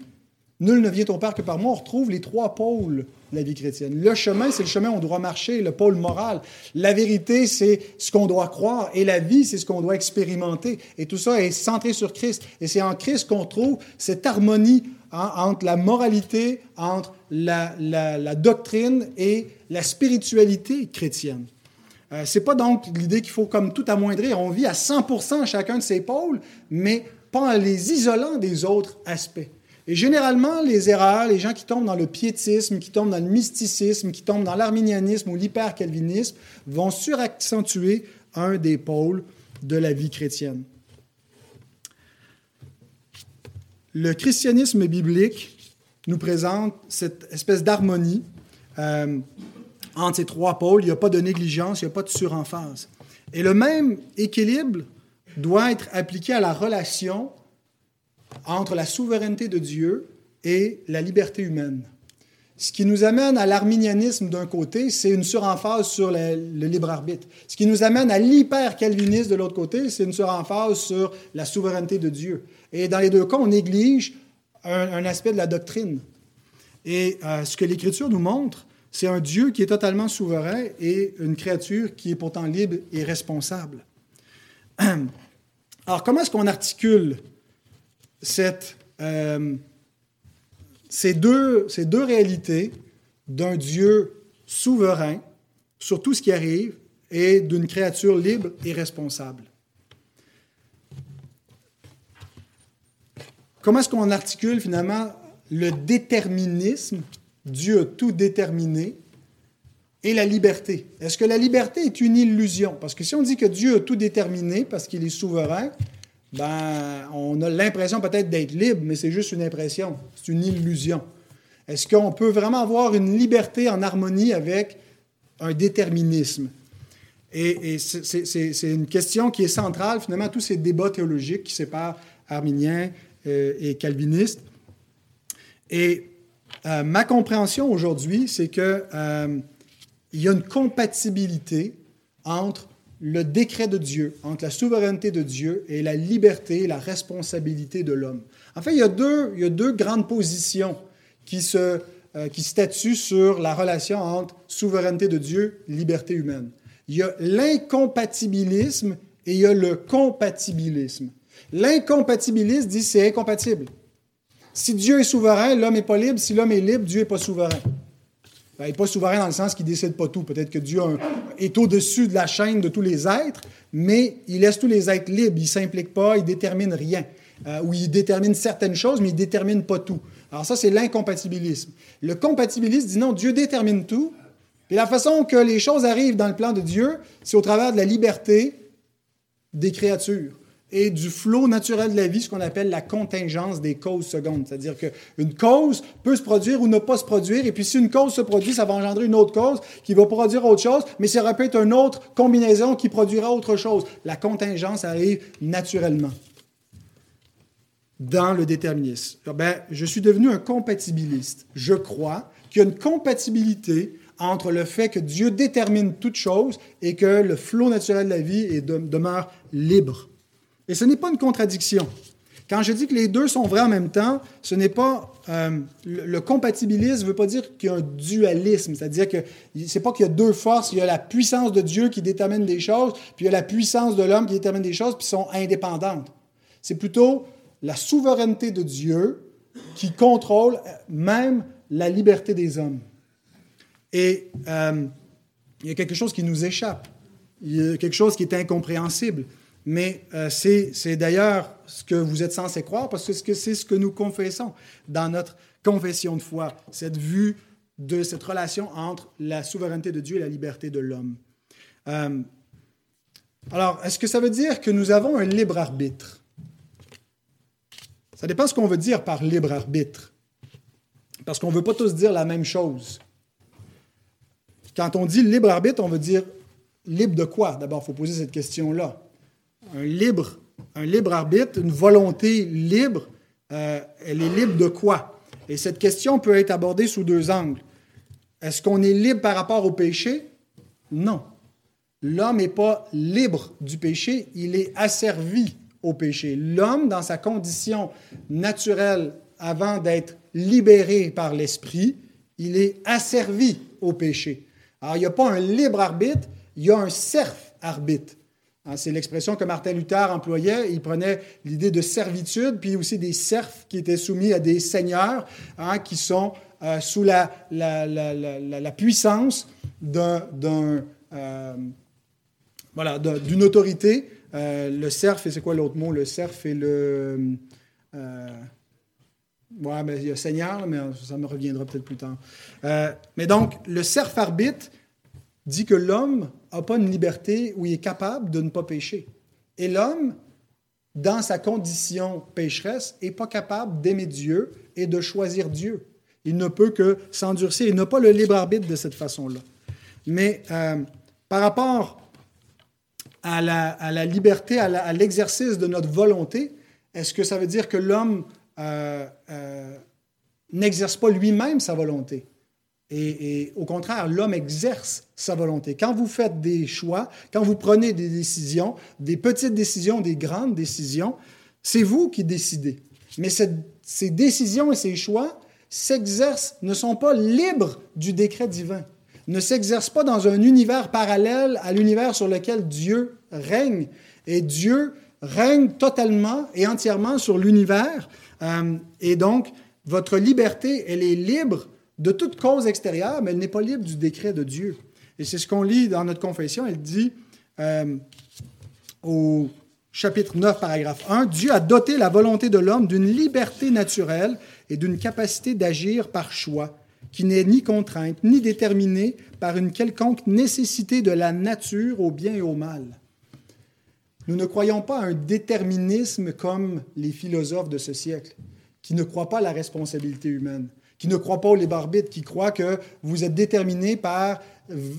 nul ne vient au Père que par moi, on retrouve les trois pôles de la vie chrétienne. Le chemin, c'est le chemin où on doit marcher, le pôle moral. La vérité, c'est ce qu'on doit croire, et la vie, c'est ce qu'on doit expérimenter. Et tout ça est centré sur Christ. Et c'est en Christ qu'on trouve cette harmonie hein, entre la moralité, entre la, doctrine et la spiritualité chrétienne. Euh, Ce n'est pas donc l'idée qu'il faut comme tout amoindrir. On vit à 100% chacun de ses pôles, mais pas en les isolant des autres aspects. Et généralement, les erreurs, les gens qui tombent dans le piétisme, qui tombent dans le mysticisme, qui tombent dans l'arminianisme ou l'hyper-calvinisme, vont suraccentuer un des pôles de la vie chrétienne. Le christianisme biblique nous présente cette espèce d'harmonie euh, entre ces trois pôles. Il n'y a pas de négligence, il n'y a pas de suremphase. Et le même équilibre doit être appliqué à la relation entre la souveraineté de Dieu et la liberté humaine. Ce qui nous amène à l'arminianisme d'un côté, c'est une suremphase sur le, libre arbitre. Ce qui nous amène à l'hyper-calvinisme de l'autre côté, c'est une suremphase sur la souveraineté de Dieu. Et dans les deux cas, on néglige un, aspect de la doctrine. Et euh, ce que l'Écriture nous montre, c'est un Dieu qui est totalement souverain et une créature qui est pourtant libre et responsable. Alors, comment est-ce qu'on articule cette, euh, ces, deux, ces deux réalités d'un Dieu souverain sur tout ce qui arrive et d'une créature libre et responsable? Comment est-ce qu'on articule finalement le déterminisme Dieu a tout déterminé, et la liberté? Est-ce que la liberté est une illusion? Parce que si on dit que Dieu a tout déterminé parce qu'il est souverain, ben, on a l'impression peut-être d'être libre, mais c'est juste une impression, c'est une illusion. Est-ce qu'on peut vraiment avoir une liberté en harmonie avec un déterminisme? Et, c'est une question qui est centrale, finalement, à tous ces débats théologiques qui séparent arminiens euh, et calvinistes. Et euh, ma compréhension aujourd'hui, c'est qu'il euh, y a une compatibilité entre le décret de Dieu, entre la souveraineté de Dieu et la liberté, la responsabilité de l'homme. En fait, il y a deux, il y a deux grandes positions qui, se, euh, qui statuent sur la relation entre souveraineté de Dieu, liberté humaine. Il y a l'incompatibilisme et il y a le compatibilisme. L'incompatibilisme dit c'est incompatible. Si Dieu est souverain, l'homme n'est pas libre. Si l'homme est libre, Dieu n'est pas souverain. Ben, il n'est pas souverain dans le sens qu'il décide pas tout. Peut-être que Dieu est au-dessus de la chaîne de tous les êtres, mais il laisse tous les êtres libres. Il ne s'implique pas, il ne détermine rien. Euh, ou il détermine certaines choses, mais il ne détermine pas tout. Alors ça, c'est l'incompatibilisme. Le compatibilisme dit non, Dieu détermine tout. Et la façon que les choses arrivent dans le plan de Dieu, c'est au travers de la liberté des créatures et du flot naturel de la vie, ce qu'on appelle la contingence des causes secondes. C'est-à-dire qu'une cause peut se produire ou ne pas se produire, et puis si une cause se produit, ça va engendrer une autre cause qui va produire autre chose, mais ça répète une autre combinaison qui produira autre chose. La contingence arrive naturellement dans le déterminisme. Ben, je suis devenu un compatibiliste. Je crois qu'il y a une compatibilité entre le fait que Dieu détermine toute chose et que le flot naturel de la vie demeure libre. Et ce n'est pas une contradiction. Quand je dis que les deux sont vrais en même temps, ce n'est pas euh, le, compatibilisme ne veut pas dire qu'il y a un dualisme, c'est-à-dire que c'est pas qu'il y a deux forces, il y a la puissance de Dieu qui détermine des choses, puis il y a la puissance de l'homme qui détermine des choses, puis sont indépendantes. C'est plutôt la souveraineté de Dieu qui contrôle même la liberté des hommes. Et euh, il y a quelque chose qui nous échappe, il y a quelque chose qui est incompréhensible. Mais euh, c'est d'ailleurs ce que vous êtes censé croire parce que c'est ce que nous confessons dans notre confession de foi, cette vue de cette relation entre la souveraineté de Dieu et la liberté de l'homme. Euh, alors, est-ce que ça veut dire que nous avons un libre arbitre? Ça dépend ce qu'on veut dire par libre arbitre. Parce qu'on ne veut pas tous dire la même chose. Quand on dit libre arbitre, on veut dire libre de quoi? D'abord, il faut poser cette question-là un libre, un libre arbitre, une volonté libre, euh, elle est libre de quoi? Et cette question peut être abordée sous deux angles. Est-ce qu'on est libre par rapport au péché? Non. L'homme n'est pas libre du péché, il est asservi au péché. L'homme, dans sa condition naturelle, avant d'être libéré par l'Esprit, il est asservi au péché. Alors, il n'y a pas un libre arbitre, il y a un serf arbitre. Hein, c'est l'expression que Martin Luther employait. Il prenait l'idée de servitude, puis aussi des serfs qui étaient soumis à des seigneurs, hein, qui sont euh, sous la, puissance euh, d'une autorité. Euh, le serf, et c'est quoi l'autre mot? Le serf et le... Ben, il y a Seigneur, mais ça me reviendra peut-être plus tard. mais donc, le serf arbitre dit que l'homme n'a pas une liberté où il est capable de ne pas pécher. Et l'homme, dans sa condition pécheresse, n'est pas capable d'aimer Dieu et de choisir Dieu. Il ne peut que s'endurcir. Il n'a pas le libre arbitre de cette façon-là. Mais euh, par rapport à la, liberté, à l'exercice de notre volonté, est-ce que ça veut dire que l'homme euh, euh, n'exerce pas lui-même sa volonté? Et, au contraire, l'homme exerce sa volonté. Quand vous faites des choix, quand vous prenez des décisions, des petites décisions, des grandes décisions, c'est vous qui décidez. Mais ces décisions et ces choix s'exercent, ne sont pas libres du décret divin, ne s'exercent pas dans un univers parallèle à l'univers sur lequel Dieu règne. Et Dieu règne totalement et entièrement sur l'univers. Euh, et donc, votre liberté, elle est libre de toute cause extérieure, mais elle n'est pas libre du décret de Dieu. Et c'est ce qu'on lit dans notre confession. Elle dit euh, au chapitre 9, paragraphe 1, Dieu a doté la volonté de l'homme d'une liberté naturelle et d'une capacité d'agir par choix, qui n'est ni contrainte, ni déterminée par une quelconque nécessité de la nature au bien et au mal. Nous ne croyons pas à un déterminisme comme les philosophes de ce siècle, qui ne croient pas à la responsabilité humaine qui ne croient pas au libre arbitre, qui croient que vous êtes déterminé par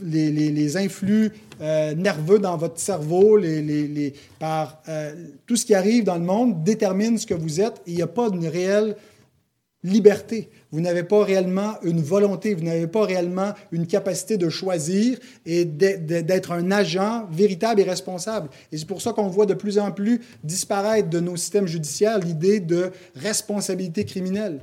les, influx euh, nerveux dans votre cerveau, les, par euh, tout ce qui arrive dans le monde détermine ce que vous êtes. il n'y a pas une réelle liberté. Vous n'avez pas réellement une volonté, vous n'avez pas réellement une capacité de choisir et d'être un agent véritable et responsable. Et c'est pour ça qu'on voit de plus en plus disparaître de nos systèmes judiciaires l'idée de responsabilité criminelle.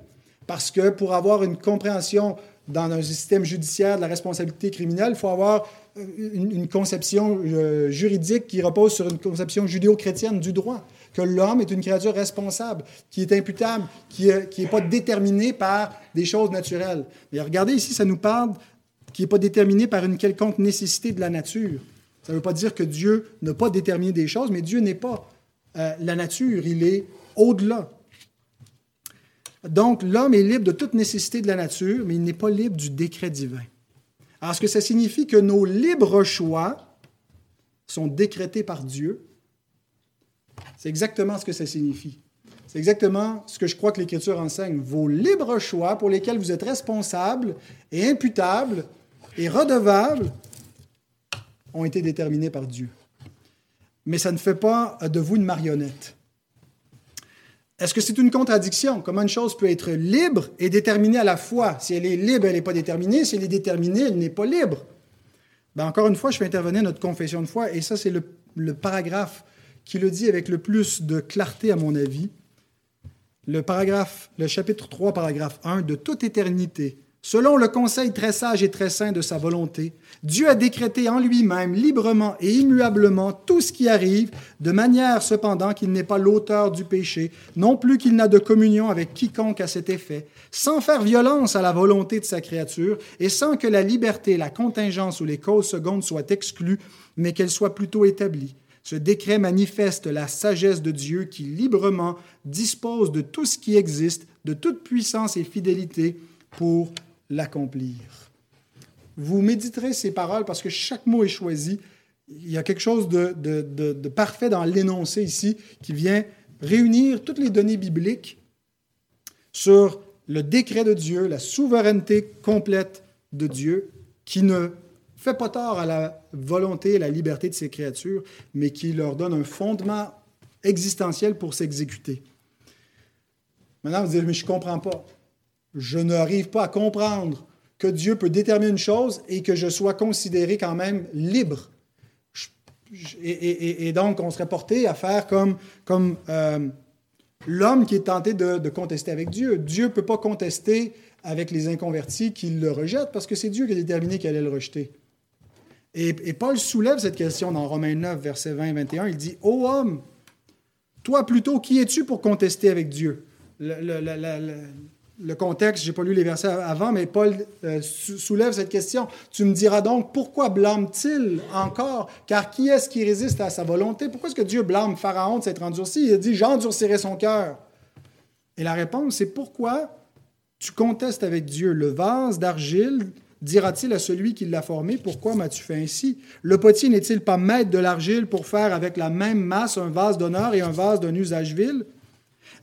Parce que pour avoir une compréhension dans un système judiciaire de la responsabilité criminelle, il faut avoir une, conception euh, juridique qui repose sur une conception judéo-chrétienne du droit, que l'homme est une créature responsable, qui est imputable, qui n'est pas déterminé par des choses naturelles. Mais regardez ici, ça nous parle qui n'est pas déterminé par une quelconque nécessité de la nature. Ça ne veut pas dire que Dieu n'a pas déterminé des choses, mais Dieu n'est pas euh, la nature, il est au-delà. Donc, l'homme est libre de toute nécessité de la nature, mais il n'est pas libre du décret divin. Alors, est-ce que ça signifie que nos libres choix sont décrétés par Dieu? C'est exactement ce que ça signifie. C'est exactement ce que je crois que l'Écriture enseigne. Vos libres choix pour lesquels vous êtes responsables et imputables et redevables ont été déterminés par Dieu. Mais ça ne fait pas de vous une marionnette. Est-ce que c'est une contradiction? Comment une chose peut être libre et déterminée à la fois? Si elle est libre, elle n'est pas déterminée. Si elle est déterminée, elle n'est pas libre. Ben, encore une fois, je fais intervenir notre confession de foi, et ça, c'est le, le, paragraphe qui le dit avec le plus de clarté, à mon avis. Le paragraphe, le chapitre 3, paragraphe 1, de toute éternité, Selon le conseil très sage et très saint de sa volonté, Dieu a décrété en lui-même, librement et immuablement, tout ce qui arrive, de manière cependant qu'il n'est pas l'auteur du péché, non plus qu'il n'a de communion avec quiconque à cet effet, sans faire violence à la volonté de sa créature, et sans que la liberté, la contingence ou les causes secondes soient exclues, mais qu'elles soient plutôt établies. Ce décret manifeste la sagesse de Dieu qui librement dispose de tout ce qui existe, de toute puissance et fidélité, pour l'accomplir. Vous méditerez ces paroles parce que chaque mot est choisi. Il y a quelque chose de, de parfait dans l'énoncé ici qui vient réunir toutes les données bibliques sur le décret de Dieu, la souveraineté complète de Dieu, qui ne fait pas tort à la volonté et la liberté de ses créatures, mais qui leur donne un fondement existentiel pour s'exécuter. Maintenant, vous dites, mais je ne comprends pas je n'arrive pas à comprendre que Dieu peut déterminer une chose et que je sois considéré quand même libre. Et, donc, on serait porté à faire comme, euh, l'homme qui est tenté de, contester avec Dieu. Dieu ne peut pas contester avec les inconvertis qui le rejettent parce que c'est Dieu qui a déterminé qu'il allait le rejeter. Et, Paul soulève cette question dans Romains 9, verset 20 et 21. Il dit Ô homme, toi plutôt, qui es-tu pour contester avec Dieu contexte, je n'ai pas lu les versets avant, mais Paul euh, soulève cette question. Tu me diras donc, pourquoi blâme-t-il encore? Car qui est-ce qui résiste à sa volonté? Pourquoi est-ce que Dieu blâme Pharaon de s'être endurci? Il dit, j'endurcirai son cœur. Et la réponse, c'est pourquoi tu contestes avec Dieu? Le vase d'argile dira-t-il à celui qui l'a formé, pourquoi m'as-tu fait ainsi? Le potier n'est-il pas maître de l'argile pour faire avec la même masse un vase d'honneur et un vase d'un usage vil?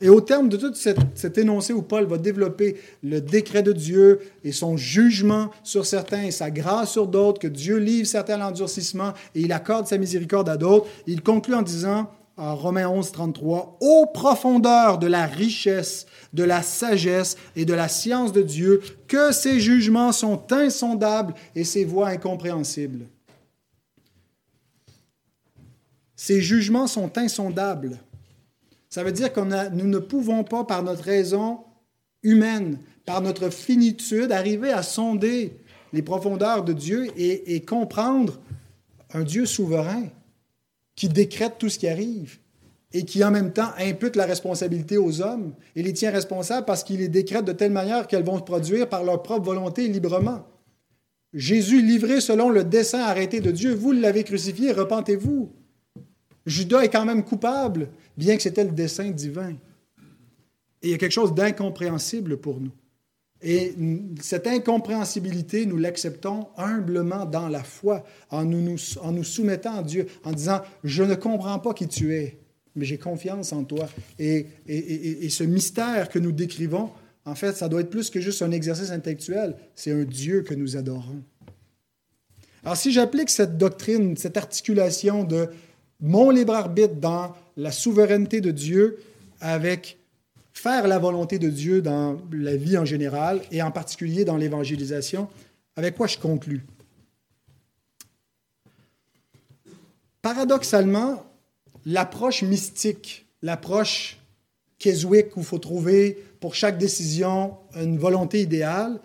Et au terme de tout cet, énoncé où Paul va développer le décret de Dieu et son jugement sur certains et sa grâce sur d'autres, que Dieu livre certains à l'endurcissement et il accorde sa miséricorde à d'autres, il conclut en disant, en Romains 11, 33, Ô profondeur de la richesse, de la sagesse et de la science de Dieu, que ses jugements sont insondables et ses voies incompréhensibles. Ses jugements sont insondables. Ça veut dire que nous ne pouvons pas, par notre raison humaine, par notre finitude, arriver à sonder les profondeurs de Dieu et, comprendre un Dieu souverain qui décrète tout ce qui arrive et qui en même temps impute la responsabilité aux hommes et les tient responsables parce qu'il les décrète de telle manière qu'elles vont se produire par leur propre volonté librement. Jésus livré selon le dessein arrêté de Dieu, vous l'avez crucifié, repentez-vous. Judas est quand même coupable, bien que c'était le dessein divin. Et il y a quelque chose d'incompréhensible pour nous. Et cette incompréhensibilité, nous l'acceptons humblement dans la foi, en nous, en nous soumettant à Dieu, en disant, je ne comprends pas qui tu es, mais j'ai confiance en toi. Et, et, et, ce mystère que nous décrivons, en fait, ça doit être plus que juste un exercice intellectuel, c'est un Dieu que nous adorons. Alors si j'applique cette doctrine, cette articulation de mon libre arbitre dans la souveraineté de Dieu avec faire la volonté de Dieu dans la vie en général et en particulier dans l'évangélisation, avec quoi je conclus. Paradoxalement, l'approche mystique, l'approche Keswick où il faut trouver pour chaque décision une volonté idéale,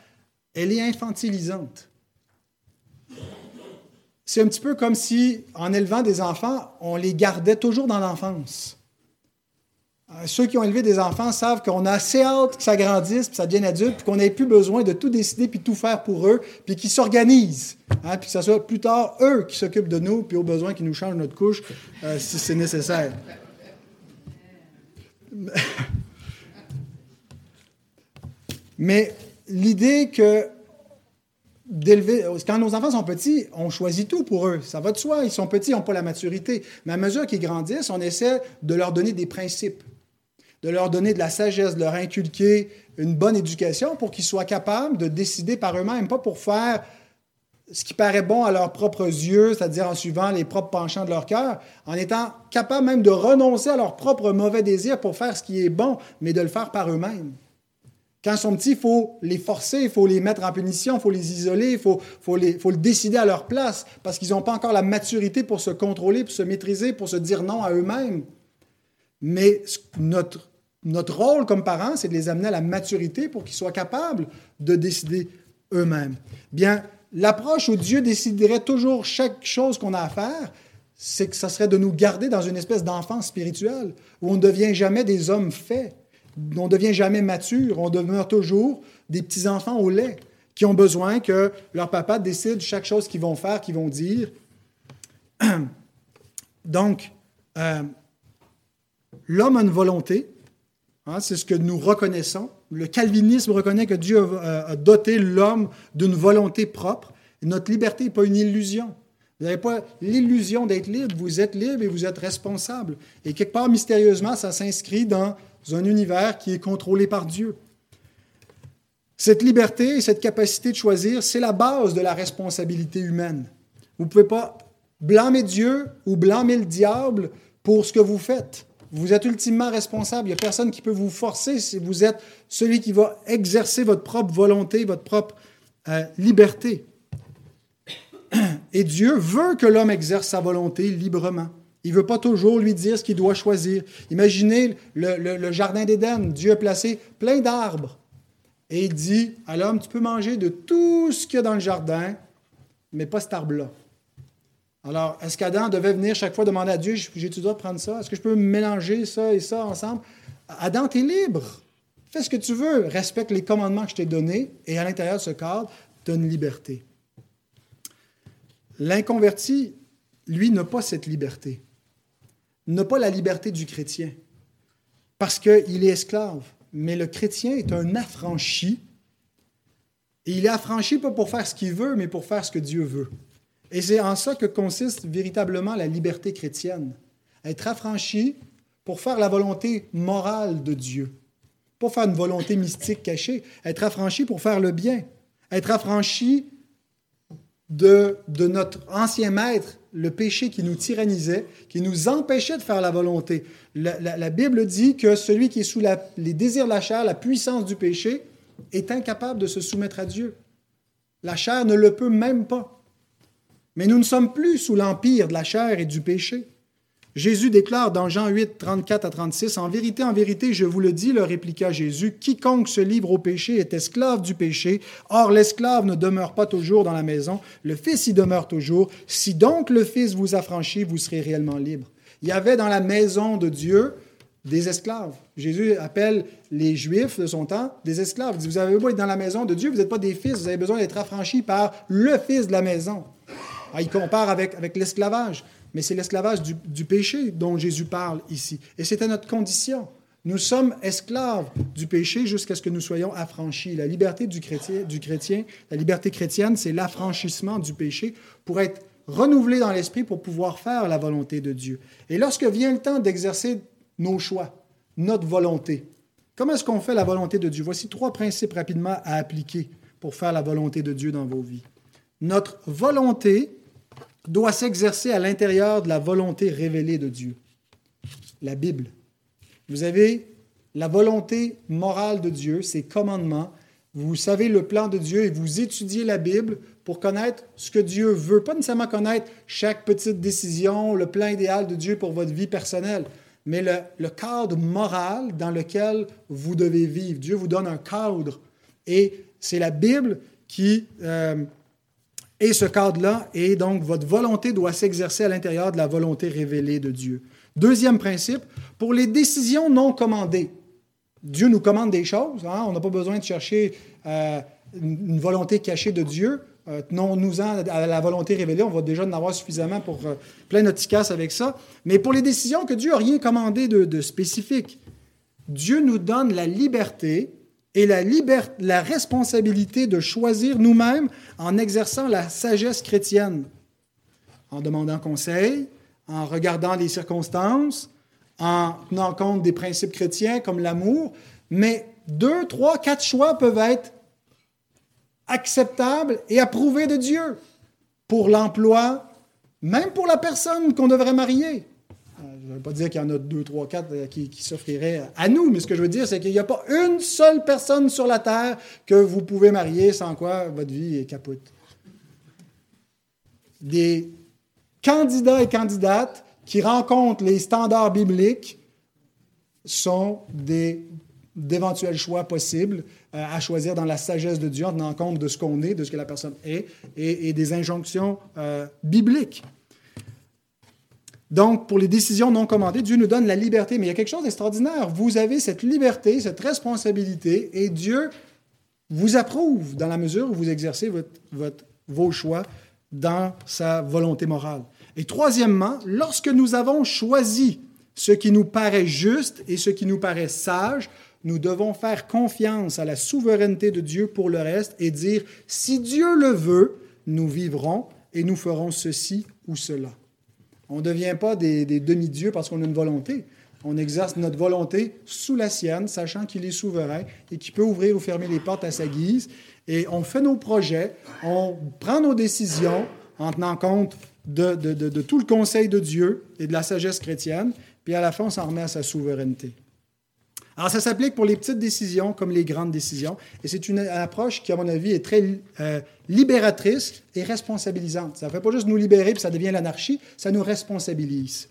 elle est infantilisante. C'est un petit peu comme si, en élevant des enfants, on les gardait toujours dans l'enfance. Euh, ceux qui ont élevé des enfants savent qu'on a assez hâte que ça grandisse, puis ça devienne adulte, puis qu'on n'ait plus besoin de tout décider, puis tout faire pour eux, puis qu'ils s'organisent, hein, puis que ce soit plus tard eux qui s'occupent de nous, puis au besoin qu'ils nous changent notre couche euh, si c'est nécessaire. Mais l'idée que Quand nos enfants sont petits, on choisit tout pour eux. Ça va de soi. Ils sont petits, ils n'ont pas la maturité. Mais à mesure qu'ils grandissent, on essaie de leur donner des principes, de leur donner de la sagesse, de leur inculquer une bonne éducation pour qu'ils soient capables de décider par eux-mêmes, pas pour faire ce qui paraît bon à leurs propres yeux, c'est-à-dire en suivant les propres penchants de leur cœur, en étant capables même de renoncer à leurs propres mauvais désirs pour faire ce qui est bon, mais de le faire par eux-mêmes. Quand ils sont petits, il faut les forcer, il faut les mettre en punition, il faut les isoler, il faut, le décider à leur place parce qu'ils n'ont pas encore la maturité pour se contrôler, pour se maîtriser, pour se dire non à eux-mêmes. Mais notre, notre rôle comme parents, c'est de les amener à la maturité pour qu'ils soient capables de décider eux-mêmes. Bien, l'approche où Dieu déciderait toujours chaque chose qu'on a à faire, c'est que ça serait de nous garder dans une espèce d'enfance spirituelle où on ne devient jamais des hommes faits on ne devient jamais mature, on demeure toujours des petits-enfants au lait qui ont besoin que leur papa décide chaque chose qu'ils vont faire, qu'ils vont dire. Donc, euh, l'homme a une volonté, hein, c'est ce que nous reconnaissons. Le calvinisme reconnaît que Dieu a, doté l'homme d'une volonté propre. notre liberté n'est pas une illusion. Vous n'avez pas l'illusion d'être libre, vous êtes libre et vous êtes responsable. Et quelque part, mystérieusement, ça s'inscrit dans un univers qui est contrôlé par Dieu. Cette liberté et cette capacité de choisir, c'est la base de la responsabilité humaine. Vous ne pouvez pas blâmer Dieu ou blâmer le diable pour ce que vous faites. Vous êtes ultimement responsable. Il n'y a personne qui peut vous forcer si vous êtes celui qui va exercer votre propre volonté, votre propre euh, liberté. Et Dieu veut que l'homme exerce sa volonté librement. Il ne veut pas toujours lui dire ce qu'il doit choisir. Imaginez le, jardin d'Éden. Dieu a placé plein d'arbres. Et il dit à l'homme, tu peux manger de tout ce qu'il y a dans le jardin, mais pas cet arbre-là. Alors, est-ce qu'Adam devait venir chaque fois demander à Dieu, j'ai-tu droit de prendre ça? Est-ce que je peux mélanger ça et ça ensemble? Adam, tu es libre. Fais ce que tu veux. Respecte les commandements que je t'ai donnés. Et à l'intérieur de ce cadre, une liberté. L'inconverti, lui, n'a pas cette liberté n'a pas la liberté du chrétien, parce qu'il est esclave. Mais le chrétien est un affranchi, et il est affranchi pas pour faire ce qu'il veut, mais pour faire ce que Dieu veut. Et c'est en ça que consiste véritablement la liberté chrétienne. Être affranchi pour faire la volonté morale de Dieu. Pas faire une volonté mystique cachée. Être affranchi pour faire le bien. Être affranchi de, de notre ancien maître le péché qui nous tyrannisait, qui nous empêchait de faire la volonté. La, Bible dit que celui qui est sous les désirs de la chair, la puissance du péché, est incapable de se soumettre à Dieu. La chair ne le peut même pas. Mais nous ne sommes plus sous l'empire de la chair et du péché. Jésus déclare dans Jean 8, 34 à 36, En vérité, en vérité, je vous le dis, leur répliqua Jésus, quiconque se livre au péché est esclave du péché. Or, l'esclave ne demeure pas toujours dans la maison, le Fils y demeure toujours. Si donc le Fils vous affranchit, vous serez réellement libre. Il y avait dans la maison de Dieu des esclaves. Jésus appelle les Juifs de son temps des esclaves. Il dit, vous avez beau être dans la maison de Dieu, vous n'êtes pas des fils, vous avez besoin d'être affranchis par le Fils de la maison. Ah, il compare avec, avec l'esclavage mais c'est l'esclavage du, péché dont Jésus parle ici. Et c'était notre condition. Nous sommes esclaves du péché jusqu'à ce que nous soyons affranchis. La liberté du chrétien, du chrétien la liberté chrétienne, c'est l'affranchissement du péché pour être renouvelé dans l'esprit pour pouvoir faire la volonté de Dieu. Et lorsque vient le temps d'exercer nos choix, notre volonté, comment est-ce qu'on fait la volonté de Dieu? Voici trois principes rapidement à appliquer pour faire la volonté de Dieu dans vos vies. Notre volonté doit s'exercer à l'intérieur de la volonté révélée de Dieu, la Bible. Vous avez la volonté morale de Dieu, ses commandements. Vous savez le plan de Dieu et vous étudiez la Bible pour connaître ce que Dieu veut. Pas nécessairement connaître chaque petite décision, le plan idéal de Dieu pour votre vie personnelle, mais le, cadre moral dans lequel vous devez vivre. Dieu vous donne un cadre. Et c'est la Bible qui euh, est ce cadre-là, et donc votre volonté doit s'exercer à l'intérieur de la volonté révélée de Dieu. Deuxième principe, pour les décisions non commandées. Dieu nous commande des choses, hein. on n'a pas besoin de chercher euh, une volonté cachée de Dieu. Euh, tenons-nous-en à la volonté révélée, on va déjà en avoir suffisamment pour euh, plein notre avec ça. Mais pour les décisions que Dieu n'a rien commandé de, spécifique, Dieu nous donne la liberté et la, la responsabilité de choisir nous-mêmes en exerçant la sagesse chrétienne, en demandant conseil, en regardant les circonstances, en tenant compte des principes chrétiens comme l'amour, mais deux, trois, quatre choix peuvent être acceptable et approuvé de Dieu pour l'emploi, même pour la personne qu'on devrait marier. Je ne veux pas dire qu'il y en a deux, trois, quatre euh, qui, s'offriraient à nous, mais ce que je veux dire, c'est qu'il n'y a pas une seule personne sur la terre que vous pouvez marier sans quoi votre vie est capote. Des candidats et candidates qui rencontrent les standards bibliques sont des d'éventuels choix possibles euh, à choisir dans la sagesse de Dieu en tenant compte de ce qu'on est, de ce que la personne est et, des injonctions euh, bibliques. Donc, pour les décisions non commandées, Dieu nous donne la liberté, mais il y a quelque chose d'extraordinaire. Vous avez cette liberté, cette responsabilité, et Dieu vous approuve dans la mesure où vous exercez vos choix dans sa volonté morale. Et troisièmement, lorsque nous avons choisi ce qui nous paraît juste et ce qui nous paraît sage, nous devons faire confiance à la souveraineté de Dieu pour le reste et dire, si Dieu le veut, nous vivrons et nous ferons ceci ou cela. On ne devient pas des, demi-dieux parce qu'on a une volonté. On exerce notre volonté sous la sienne, sachant qu'il est souverain et qu'il peut ouvrir ou fermer les portes à sa guise. Et on fait nos projets, on prend nos décisions en tenant compte de, de tout le conseil de Dieu et de la sagesse chrétienne, puis à la fin, on s'en remet à sa souveraineté. Alors, ça s'applique pour les petites décisions comme les grandes décisions. Et c'est une approche qui, à mon avis, est très euh, libératrice et responsabilisante. Ça ne fait pas juste nous libérer puis ça devient l'anarchie, ça nous responsabilise.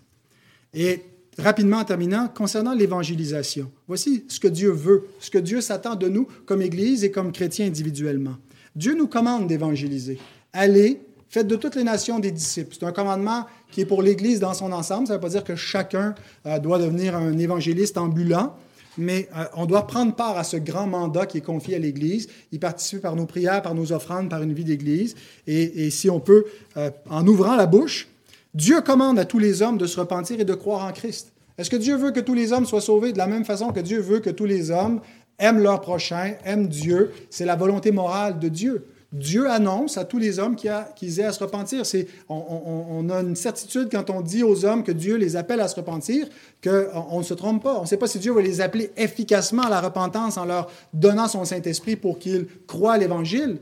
Et rapidement en terminant, concernant l'évangélisation, voici ce que Dieu veut, ce que Dieu s'attend de nous comme Église et comme chrétiens individuellement. Dieu nous commande d'évangéliser. Allez, faites de toutes les nations des disciples. C'est un commandement qui est pour l'Église dans son ensemble. Ça ne veut pas dire que chacun euh, doit devenir un évangéliste ambulant, mais euh, on doit prendre part à ce grand mandat qui est confié à l'Église, y participer par nos prières, par nos offrandes, par une vie d'Église. Et, si on peut, euh, en ouvrant la bouche, Dieu commande à tous les hommes de se repentir et de croire en Christ. Est-ce que Dieu veut que tous les hommes soient sauvés de la même façon que Dieu veut que tous les hommes aiment leur prochain, aiment Dieu? C'est la volonté morale de Dieu. Dieu annonce à tous les hommes qu'ils aient à se repentir. C'est, on, a une certitude quand on dit aux hommes que Dieu les appelle à se repentir, qu'on ne se trompe pas. On ne sait pas si Dieu va les appeler efficacement à la repentance en leur donnant son Saint-Esprit pour qu'ils croient à l'Évangile.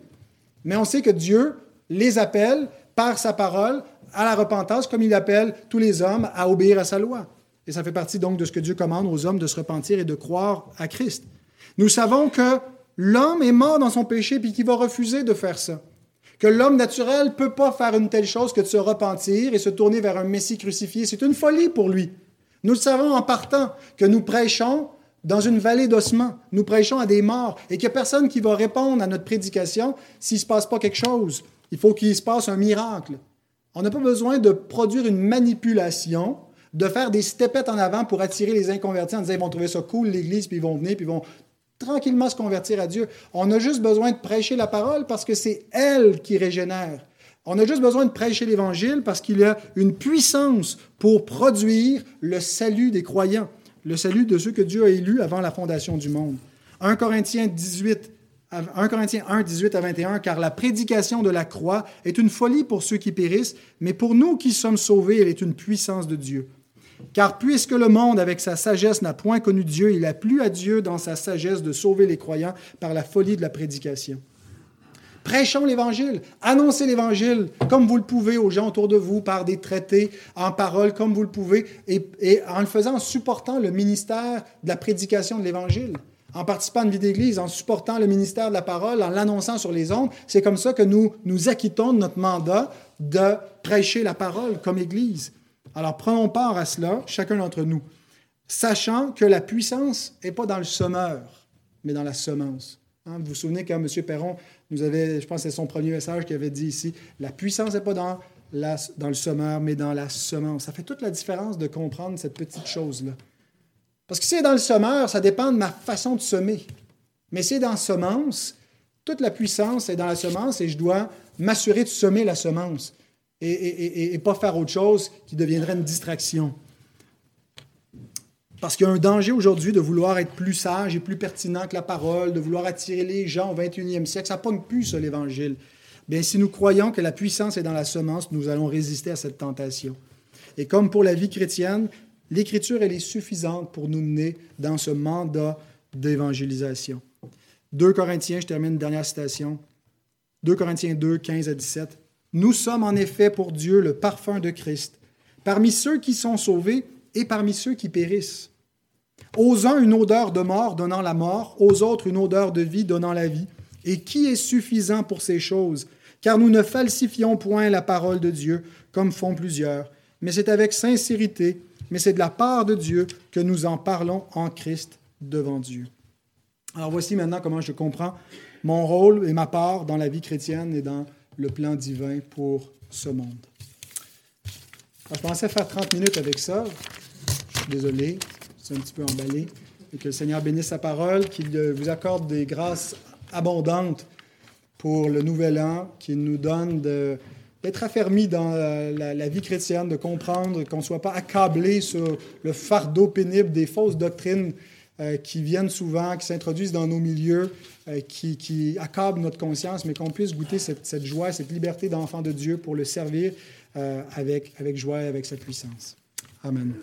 Mais on sait que Dieu les appelle par sa parole à la repentance, comme il appelle tous les hommes à obéir à sa loi. Et ça fait partie donc de ce que Dieu commande aux hommes de se repentir et de croire à Christ. Nous savons que l'homme est mort dans son péché puis qu'il va refuser de faire ça. Que l'homme naturel ne peut pas faire une telle chose que de se repentir et se tourner vers un Messie crucifié. C'est une folie pour lui. Nous savons en partant que nous prêchons dans une vallée d'ossements. Nous prêchons à des morts et qu'il n'y a personne qui va répondre à notre prédication s'il ne se passe pas quelque chose. Il faut qu'il se passe un miracle. On n'a pas besoin de produire une manipulation, de faire des stepettes en avant pour attirer les inconvertis en disant ils vont trouver ça cool, l'Église, puis ils vont venir, puis ils vont tranquillement se convertir à Dieu. On a juste besoin de prêcher la parole parce que c'est elle qui régénère. On a juste besoin de prêcher l'Évangile parce qu'il y a une puissance pour produire le salut des croyants, le salut de ceux que Dieu a élus avant la fondation du monde. 1 Corinthiens 18 1 Corinthiens 1, 18 à 21, car la prédication de la croix est une folie pour ceux qui périssent, mais pour nous qui sommes sauvés, elle est une puissance de Dieu. Car puisque le monde, avec sa sagesse, n'a point connu Dieu, il a plu à Dieu dans sa sagesse de sauver les croyants par la folie de la prédication. Prêchons l'Évangile, annoncez l'Évangile comme vous le pouvez aux gens autour de vous, par des traités, en parole, comme vous le pouvez, et, et en le faisant, en supportant le ministère de la prédication de l'Évangile en participant à une vie d'église, en supportant le ministère de la parole, en l'annonçant sur les ondes. C'est comme ça que nous nous acquittons de notre mandat de prêcher la parole comme Église. Alors prenons part à cela, chacun d'entre nous, sachant que la puissance n'est pas dans le semeur, mais dans la semence. Hein, vous vous souvenez quand M. Perron nous avait, je pense c'est son premier message qui avait dit ici, la puissance n'est pas dans, dans le semeur, mais dans la semence. Ça fait toute la différence de comprendre cette petite chose-là. Parce que si c'est dans le semeur, ça dépend de ma façon de semer. Mais si c'est dans la semence, toute la puissance est dans la semence et je dois m'assurer de semer la semence et, pas faire autre chose qui deviendrait une distraction. Parce qu'il y a un danger aujourd'hui de vouloir être plus sage et plus pertinent que la parole, de vouloir attirer les gens au 21e siècle. Ça ne plus, ça, l'Évangile. Bien, si nous croyons que la puissance est dans la semence, nous allons résister à cette tentation. Et comme pour la vie chrétienne, l'Écriture, elle est suffisante pour nous mener dans ce mandat d'évangélisation. 2 Corinthiens, je termine une dernière citation. 2 Corinthiens 2, 15 à 17. Nous sommes en effet pour Dieu le parfum de Christ, parmi ceux qui sont sauvés et parmi ceux qui périssent. Aux uns une odeur de mort donnant la mort, aux autres une odeur de vie donnant la vie. Et qui est suffisant pour ces choses? Car nous ne falsifions point la parole de Dieu, comme font plusieurs, mais c'est avec sincérité, mais c'est de la part de Dieu que nous en parlons en Christ devant Dieu. Alors voici maintenant comment je comprends mon rôle et ma part dans la vie chrétienne et dans le plan divin pour ce monde. je pensais faire 30 minutes avec ça. Je suis désolé, c'est un petit peu emballé. Que le Seigneur bénisse sa parole, qu'il vous accorde des grâces abondantes pour le nouvel an, qu'il nous donne d'être affermis dans la, la, vie chrétienne, de comprendre qu'on ne soit pas accablé sur le fardeau pénible des fausses doctrines euh, qui viennent souvent, qui s'introduisent dans nos milieux, euh, qui, accablent notre conscience, mais qu'on puisse goûter cette, joie, cette liberté d'enfant de Dieu pour le servir euh, avec joie et avec sa puissance. Amen.